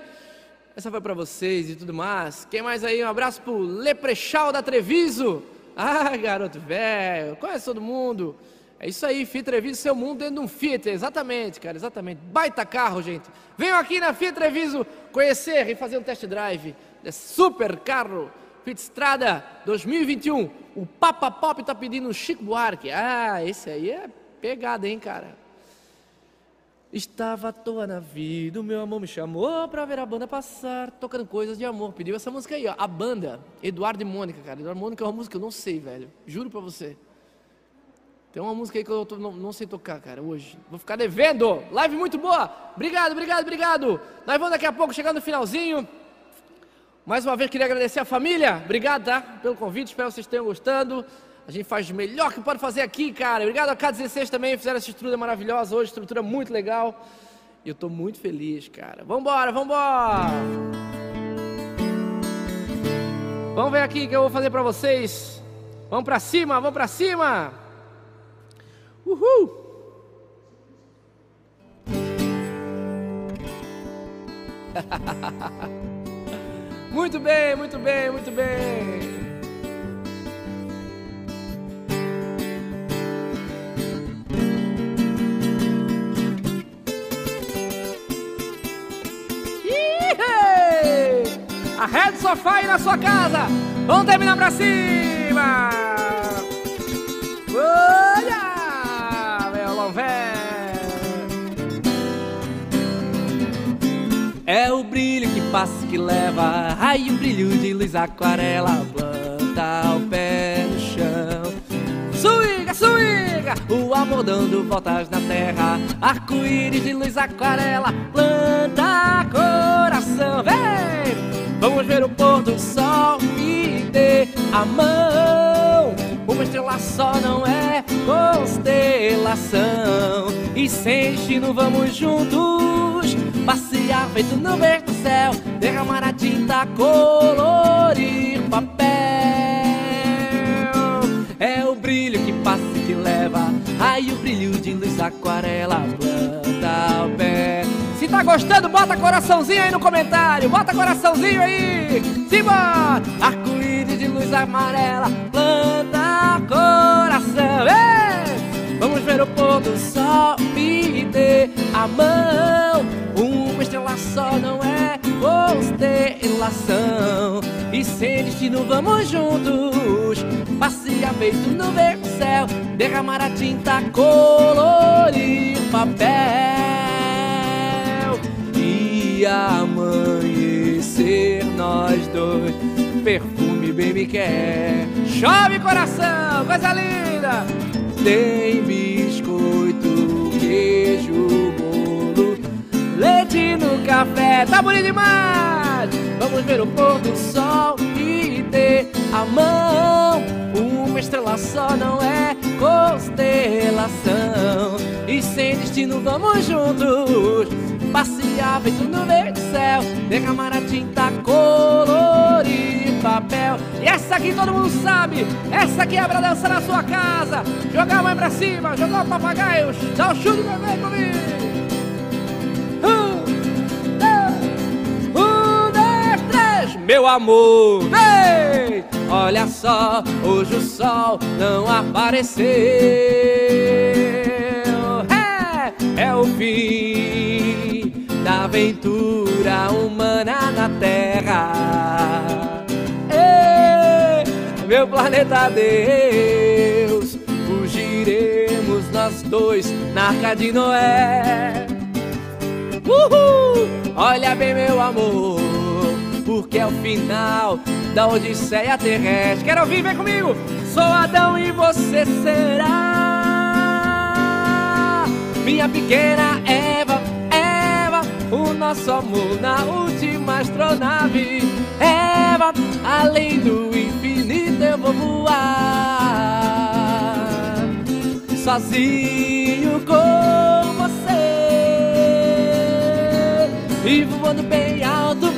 S1: Essa foi para vocês e tudo mais. Quem mais aí? Um abraço pro Leprechal da Treviso. Ah, garoto velho. Conhece todo mundo. É isso aí, Fiat Treviso, seu mundo dentro de um Fiat. Exatamente, cara, exatamente. Baita carro, gente. Venham aqui na Fiat Treviso conhecer e fazer um test drive desse super carro. Fiat Strada 2021. O Papa Pop tá pedindo um Chico Buarque. Ah, esse aí é pegada, hein, cara. Estava à toa na vida, o meu amor me chamou pra ver a banda passar, tocando coisas de amor. Pediu essa música aí, ó. A banda, Eduardo e Mônica, cara. Eduardo e Mônica é uma música que eu não sei, velho. Juro pra você. Tem uma música aí que eu tô, não, não, sei tocar, cara, hoje. Vou ficar devendo. Live muito boa. Obrigado, obrigado, obrigado. Nós vamos daqui a pouco chegar no finalzinho. Mais uma vez queria agradecer a família. Obrigado, tá? Pelo convite. Espero que vocês tenham gostando. A gente faz o melhor que pode fazer aqui, cara. Obrigado a K16 também. Fizeram essa estrutura maravilhosa hoje. Estrutura muito legal. E eu tô muito feliz, cara. Vambora, vambora. Vamos ver aqui o que eu vou fazer para vocês. Vamos para cima, vamos para cima. Uhul! muito bem, muito bem, muito bem. A rede sofá aí na sua casa. Vamos terminar pra cima. Olha, que leva. Ai, o brilho de luz aquarela. Planta o pé no chão. Suiga, suiga, o amor dando voltas na terra. Arco-íris de luz aquarela. Planta coração, vem. Vamos ver o pôr do sol e dê a mão. Uma estrela só não é constelação. E sem destino vamos juntos passear feito no verde céu, derramar a tinta, colorir papel. É o brilho que passa e que leva, ai o brilho de luz aquarela planta o pé tá gostando, bota coraçãozinho aí no comentário. Bota coraçãozinho aí. Simbora! Arco-íris de luz amarela, planta coração. Ei! Vamos ver o pôr do sol, me dê a mão. Uma só não é constelação. E sem destino vamos juntos Passear feito no verde céu Derramar a tinta, colorir papel amanhecer nós dois. Perfume bem me quer. Chove coração, coisa linda. Tem biscoito, queijo, no café. Tá bonito demais. Vamos ver o pôr do sol e ter a mão. Uma estrela só não é constelação. E sem destino vamos juntos Passear feito no verde céu Derramar a tinta, colorir papel E essa aqui todo mundo sabe Essa aqui é pra dançar na sua casa Jogar a mãe pra cima, jogar o papagaio Dá o chute comigo Meu amor, vem! Olha só, hoje o sol não apareceu É, é o fim da aventura humana na Terra. Ei, meu planeta Deus, fugiremos nós dois na Arca de Noé. Uhul! Olha bem, meu amor, porque é o final da Odisseia terrestre. Quero ouvir, vem comigo! Sou Adão e você será minha pequena Eva o nosso amor na última astronave. Eva, além do infinito eu vou voar. Sozinho com você. E voando bem alto, Eva,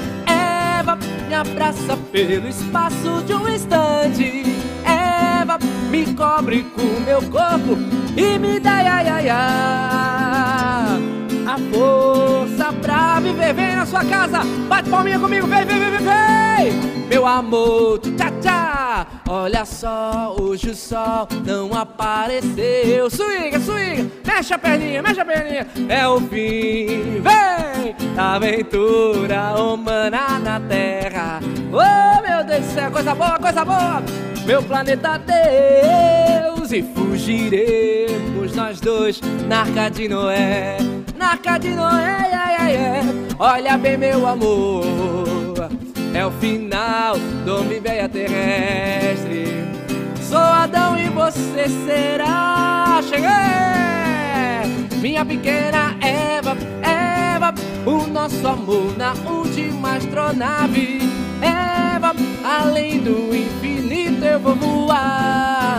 S1: me abraça pelo espaço de um instante. Eva, me cobre com meu corpo e me dá ai, ai, ai a força pra viver. Vem na sua casa, bate palminha comigo, vem, vem, vem, vem, vem. Meu amor, tchá, tchá. Olha só, hoje o sol não apareceu. Swinga, swinga, mexe a perninha, mexe a perninha. É o fim, vem, da aventura humana na terra. Oh, meu Deus do céu, coisa boa, coisa boa. Meu planeta Deus, e fugiremos nós dois na arca de Noé na arca de Noé, ai, ai, ai. Olha bem, meu amor, é o final do velha terrestre. Sou Adão e você será. Cheguei! Minha pequena Eva, Eva, o nosso amor na última astronave. Eva, além do infinito eu vou voar.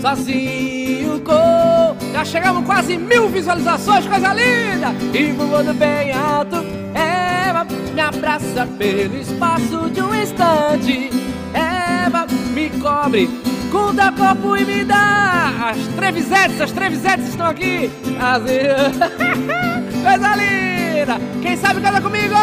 S1: Sozinho com já chegamos quase mil visualizações, coisa linda! E voando bem alto, Eva me abraça pelo espaço de um instante. Eva com teu corpo e me dá as trevisetes, as trevisetes estão aqui. As... coisa linda! Quem sabe canta comigo?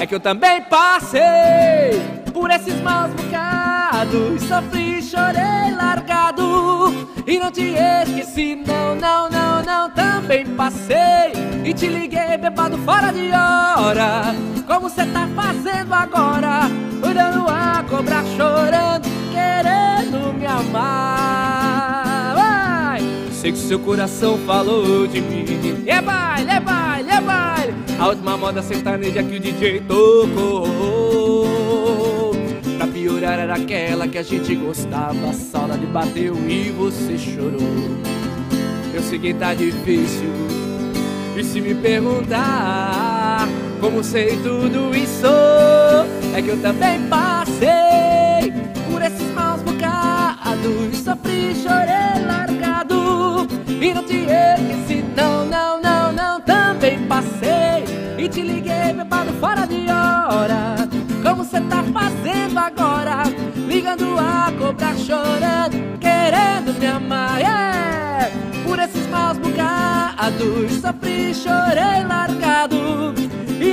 S1: É que eu também passei por esses maus bocados. Sofri, chorei, largado. E não te esqueci, não, não, não, não. Também passei e te liguei bebado fora de hora. Como cê tá fazendo agora? Olhando a cobra chorando, amar. Vai! Sei que seu coração falou de mim. É baile, é baile, é baile. A última moda sertaneja que o DJ tocou. Pra piorar era aquela que a gente gostava. A saudade bateu e você chorou. Eu sei que tá difícil. E se me perguntar como sei tudo isso, é que eu também passei bocados. Sofri, chorei, largado. E não te esqueci, não, não, não, não. Também passei e te liguei, bebado fora de hora. Como cê tá fazendo agora? Ligando a cobrar, chorando, querendo me amar. Yeah! Por esses maus bocados, sofri, chorei, largado.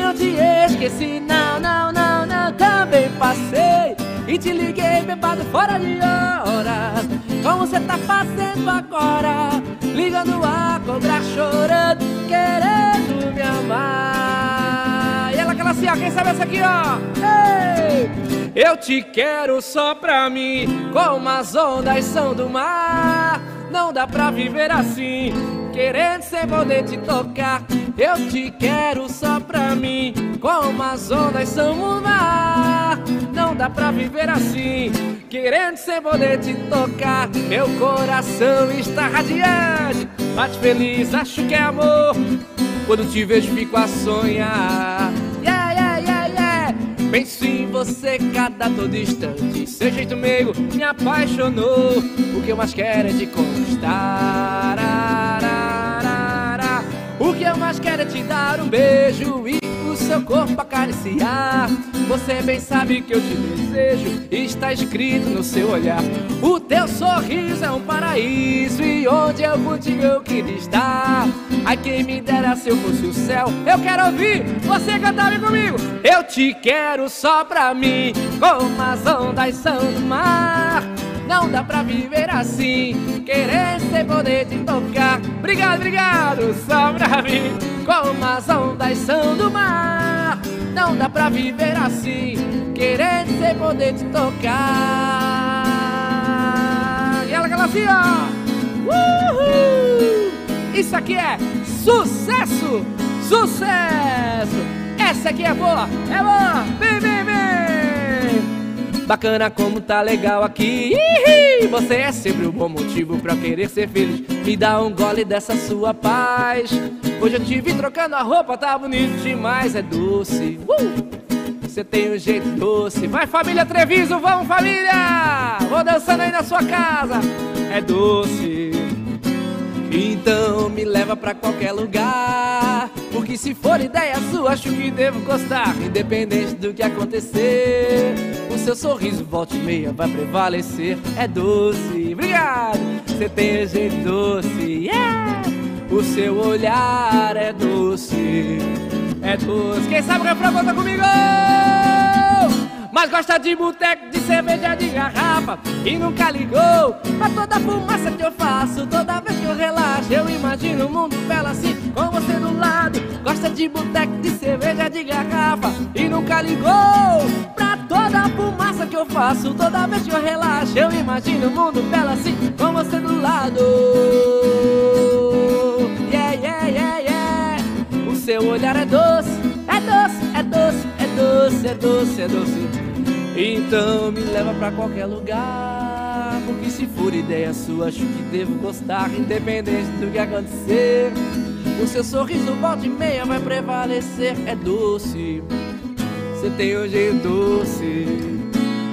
S1: Não te esqueci, não, não, não, não. Também passei e te liguei, bebado fora de hora. Como cê tá fazendo agora? Ligando a cobrar, chorando, querendo me amar. E ela aquela assim, ó, quem sabe essa aqui, ó? Ei! Eu te quero só pra mim, como as ondas são do mar. Não dá pra viver assim, querendo sem poder te tocar. Eu te quero só pra mim, como as ondas são o mar. Não dá pra viver assim, querendo sem poder te tocar. Meu coração está radiante, bate feliz, acho que é amor. Quando te vejo, fico a sonhar. Yeah, yeah, yeah, yeah. Penso em você cada todo instante. Seu jeito meio me apaixonou. O que eu mais quero é te conquistar. O que eu mais quero é te dar um beijo e o seu corpo acariciar. Você bem sabe que eu te desejo, está escrito no seu olhar. O teu sorriso é um paraíso e onde eu contigo eu queria estar. Ai, quem me dera se eu fosse o céu. Eu quero ouvir você cantar bem comigo. Eu te quero só pra mim, como as ondas são do mar. Não dá pra viver assim, querer sem poder te tocar. Obrigado, obrigado, só pra mim, como as ondas são do mar. Não dá pra viver assim, querer sem poder te tocar. E ela, aquela assim. Uhul! Isso aqui é sucesso! Sucesso! Essa aqui é boa! É boa! Vem, vem, vem! Bacana como tá legal aqui! Você é sempre um bom motivo pra querer ser feliz. Me dá um gole dessa sua paz. Hoje eu te vi trocando a roupa, tá bonito demais É doce. Uh! Você tem um jeito doce. Vai família Treviso, vamos família! Vou dançando aí na sua casa. É doce. Então me leva pra qualquer lugar. Porque se for ideia sua, acho que devo gostar. Independente do que acontecer, o seu sorriso volta e meia vai prevalecer. É doce, obrigado. Você tem jeito doce, yeah. O seu olhar é doce, é doce. Quem sabe o refrão conta comigo? Mas gosta de boteco, de cerveja de garrafa E nunca ligou pra toda fumaça que eu faço. Toda vez que eu relaxo eu imagino o mundo belo assim Com você do lado. Gosta de boteco, de cerveja de garrafa E nunca ligou pra toda fumaça que eu faço. Toda vez que eu relaxo eu imagino o mundo belo assim Com você do lado. Yeah, yeah, yeah, yeah. O seu olhar é doce, é doce, é doce, é doce, é doce, é doce então me leva pra qualquer lugar. Porque se for ideia sua, acho que devo gostar, independente do que acontecer. O seu sorriso volta e meia vai prevalecer. É doce, você tem um jeito doce.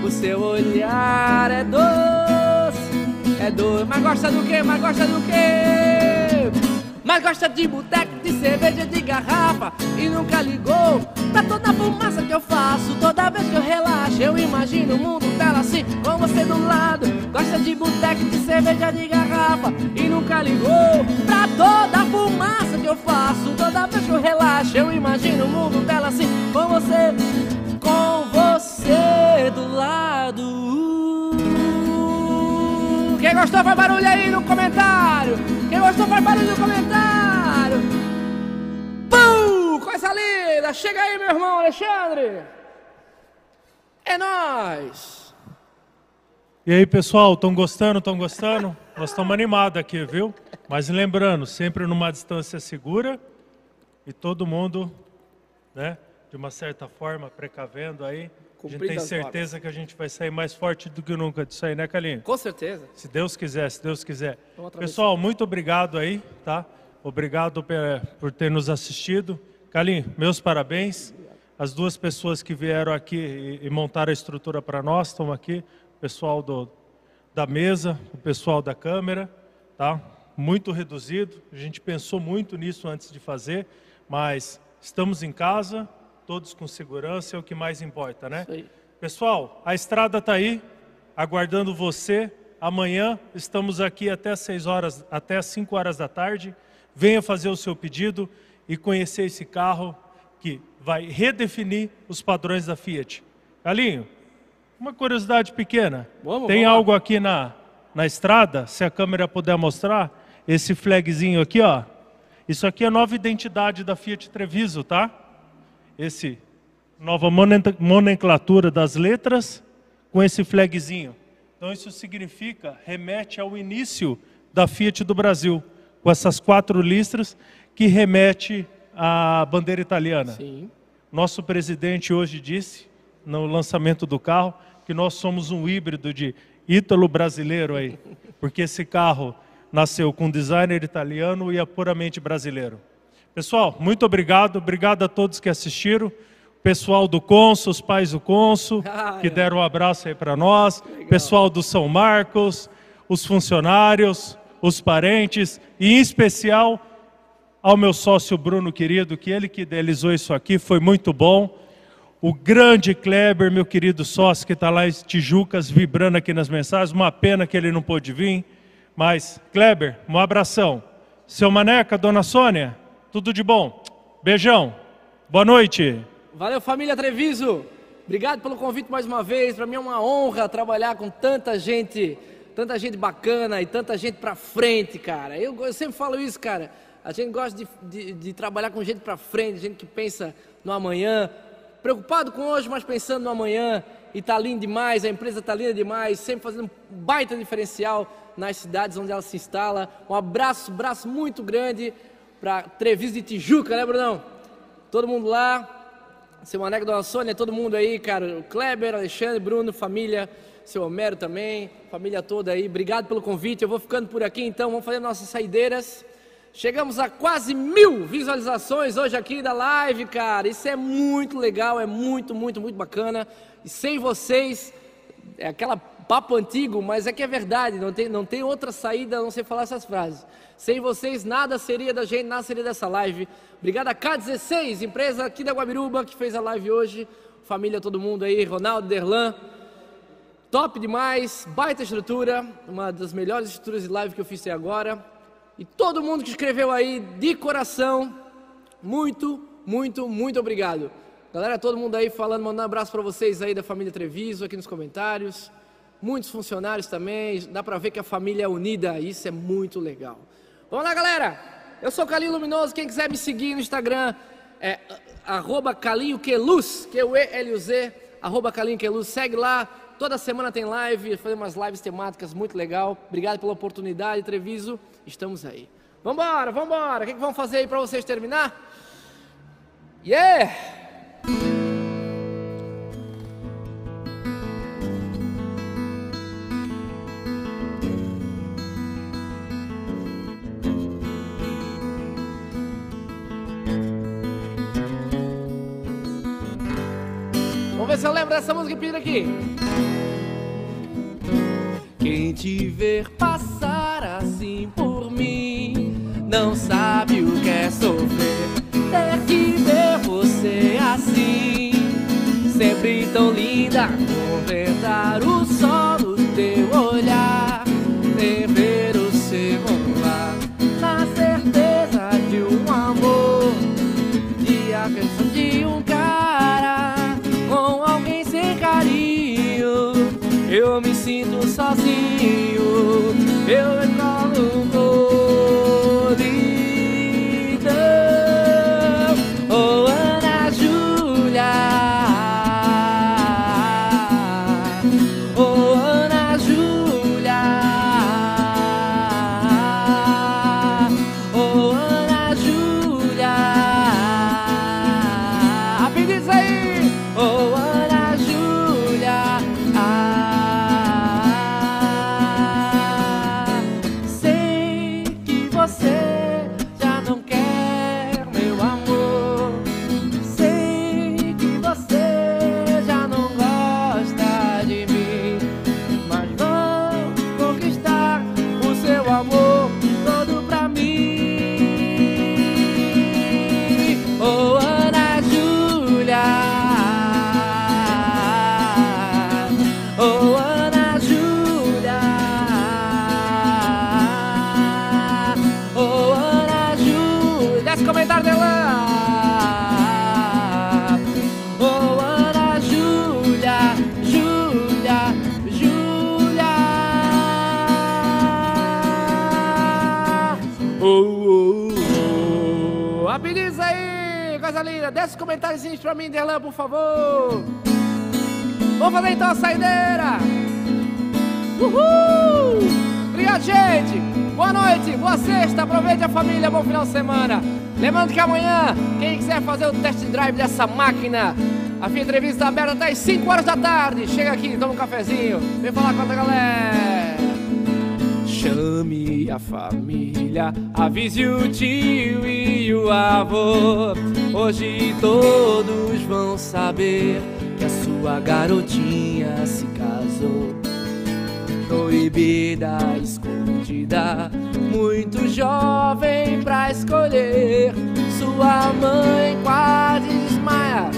S1: O seu olhar é doce, é doce. Mas gosta do que? Mas gosta do que? Mas gosta de boteco, de cerveja, de garrafa. E nunca ligou pra toda fumaça que eu faço. Toda vez que eu relaxo eu imagino o mundo dela assim Com você do lado. Gosta de boteco, de cerveja, de garrafa. E nunca ligou pra toda fumaça que eu faço. Toda vez que eu relaxo eu imagino o mundo dela assim Com você, com você do lado gostou faz barulho aí no comentário. Quem gostou faz barulho no comentário. Pum! Coisa linda! Chega aí, meu irmão Alexandre. É nós.
S2: E aí, pessoal, estão gostando? Estão gostando? Nós estamos animados aqui, viu? Mas lembrando, sempre numa distância segura e todo mundo, né, de uma certa forma, precavendo aí. A gente tem certeza que a gente vai sair mais forte do que nunca disso aí, né, Calinho?
S1: Com certeza.
S2: Se Deus quiser, se Deus quiser. Pessoal, muito obrigado aí, tá? Obrigado por ter nos assistido. Calinho, meus parabéns. As duas pessoas que vieram aqui e montaram a estrutura para nós estão aqui. O pessoal do, da mesa, o pessoal da câmera, tá? Muito reduzido. A gente pensou muito nisso antes de fazer, mas estamos em casa, todos com segurança, é o que mais importa, né? Pessoal, a estrada está aí, aguardando você. Amanhã estamos aqui até 6 horas, até 5 horas da tarde. Venha fazer o seu pedido e conhecer esse carro que vai redefinir os padrões da Fiat. Galinho, uma curiosidade pequena. Vamos, Tem vamos algo aqui na, na estrada, se a câmera puder mostrar, esse flagzinho aqui, ó. Isso aqui é a nova identidade da Fiat Treviso, tá? Esse nova nomenclatura das letras com esse flagzinho. Então isso significa, remete ao início da Fiat do Brasil, com essas quatro listras que remete à bandeira italiana. Sim. Nosso presidente hoje disse, no lançamento do carro, que nós somos um híbrido de ítalo brasileiro aí, porque esse carro nasceu com designer italiano e é puramente brasileiro. Pessoal, muito obrigado, obrigado a todos que assistiram. Pessoal do Consul, os pais do Consul, ah, que é. deram um abraço aí para nós. Legal. Pessoal do São Marcos, os funcionários, os parentes e em especial ao meu sócio Bruno querido, que ele que idealizou isso aqui, foi muito bom. O grande Kleber, meu querido sócio, que está lá em Tijucas, vibrando aqui nas mensagens. Uma pena que ele não pôde vir. Mas, Kleber, um abração. Seu Maneca, dona Sônia, tudo de bom. Beijão. Boa noite.
S1: Valeu, família Treviso. Obrigado pelo convite mais uma vez. Para mim é uma honra trabalhar com tanta gente, tanta gente bacana e tanta gente para frente, cara. Eu, eu, sempre falo isso, cara. A gente gosta de, de, de trabalhar com gente para frente, gente que pensa no amanhã, preocupado com hoje, mas pensando no amanhã. E tá lindo demais, a empresa tá linda demais, sempre fazendo um baita diferencial nas cidades onde ela se instala. Um abraço, abraço muito grande para Treviso de Tijuca, né, Brunão? Todo mundo lá, seu Maneco, Dona Sônia, todo mundo aí, cara, o Kleber, Alexandre, Bruno, família, seu Homero também, família toda aí, obrigado pelo convite. Eu vou ficando por aqui então, vamos fazer nossas saideiras. Chegamos a quase mil visualizações hoje aqui da live, cara. Isso é muito legal, é muito, muito, muito bacana. E sem vocês, é aquela papo antigo, mas é que é verdade, não tem, não tem outra saída a não ser falar essas frases. Sem vocês, nada seria da gente, nada seria dessa live. Obrigado a K16, empresa aqui da Guabiruba, que fez a live hoje. Família, todo mundo aí, Ronaldo, Derlan. Top demais, baita estrutura, uma das melhores estruturas de live que eu fiz até agora. E todo mundo que escreveu aí, de coração, muito, muito, muito obrigado. Galera, todo mundo aí falando, mandando um abraço para vocês aí da família Treviso aqui nos comentários muitos funcionários também, dá para ver que a família é unida, isso é muito legal. Vamos lá, galera! Eu sou Calinho Luminoso, quem quiser me seguir no Instagram é arroba Calinho Queluz, Q-U-E-L-U-Z, arroba Calinho Queluz, segue lá, toda semana tem live, fazemos umas lives temáticas muito legal. Obrigado pela oportunidade, Treviso, estamos aí. Vambora, vambora, o que, que vamos fazer aí para vocês terminar? Yeah! Lembro dessa música pira aqui. Quem te ver passar assim por mim não sabe o que é sofrer. Ter que ver você assim, sempre tão linda, contentar o sol no teu olhar, comentáriozinhos pra mim, Derlan, por favor. Vamos fazer então a saideira. Uhul! Obrigado, gente. Boa noite, boa sexta. Aproveite a família, bom final de semana. Lembrando que amanhã, quem quiser fazer o test drive dessa máquina, a Fia Entrevista aberta até as 5 horas da tarde. Chega aqui, toma um cafezinho. Vem falar com a galera. Chame a família, avise o tio e o avô. Hoje todos vão saber que a sua garotinha se casou. Proibida, escondida, muito jovem pra escolher. Sua mãe quase desmaia.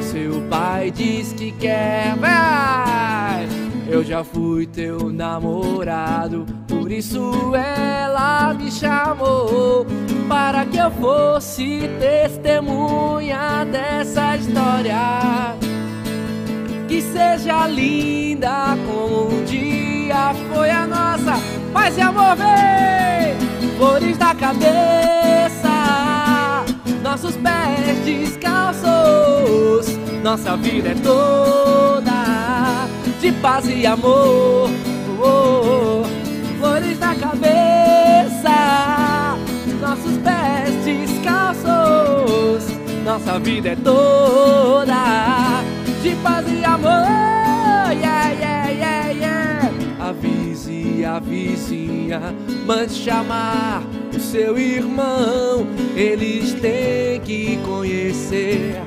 S1: Seu pai diz que quer, vai. Eu já fui teu namorado, por isso ela me chamou para que eu fosse testemunha dessa história. Que seja linda como um dia foi a nossa paz e amor, vem! Flores da cabeça, nossos pés descalços, nossa vida é toda de paz e amor. Oh, oh, oh. Flores na cabeça, nossos pés descalços. Nossa vida é toda de paz e amor. Yeah, yeah, yeah, yeah. Avise a vizinha, mande chamar o seu irmão. Eles têm que conhecer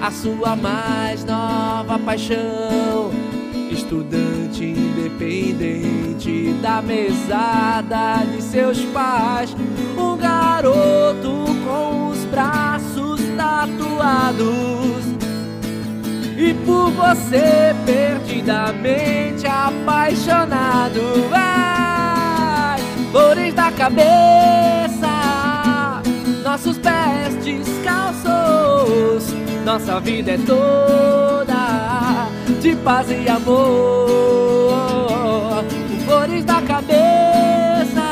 S1: a sua mais nova paixão estudante independente da mesada de seus pais, um garoto com os braços tatuados. E por você perdidamente apaixonado. Vai, flores da cabeça, nossos pés descalços, nossa vida é toda de paz e amor. Flores da cabeça,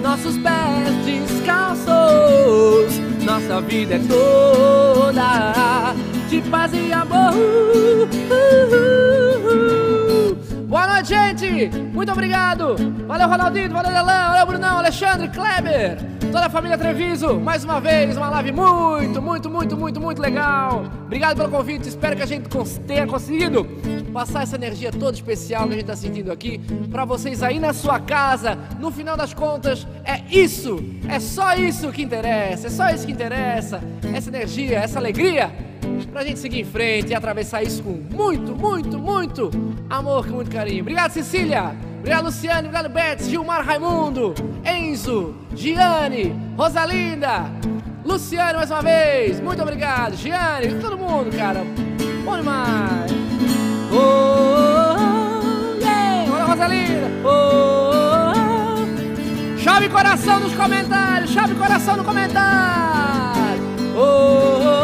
S1: nossos pés descalços. Nossa vida é toda de paz e amor. Gente! Muito obrigado! Valeu, Ronaldinho, valeu, Delan, valeu, Brunão, Alexandre, Kleber, toda a família Treviso, mais uma vez, uma live muito, muito, muito, muito, muito legal. Obrigado pelo convite, espero que a gente tenha conseguido passar essa energia toda especial que a gente está sentindo aqui para vocês aí na sua casa. No final das contas, é isso, é só isso que interessa, é só isso que interessa, essa energia, essa alegria pra gente seguir em frente e atravessar isso com muito, muito, muito amor, com muito carinho. Obrigado, Cecília. Obrigado, Luciane. Obrigado, Betts, Gilmar Raimundo, Enzo, Giane, Rosalinda, Luciane mais uma vez. Muito obrigado. Giane, todo mundo, cara. Bom demais. Oh, oh, yeah. Olha, Rosalinda. Oh, oh. Chave coração nos comentários. Chave coração no comentário. Oh,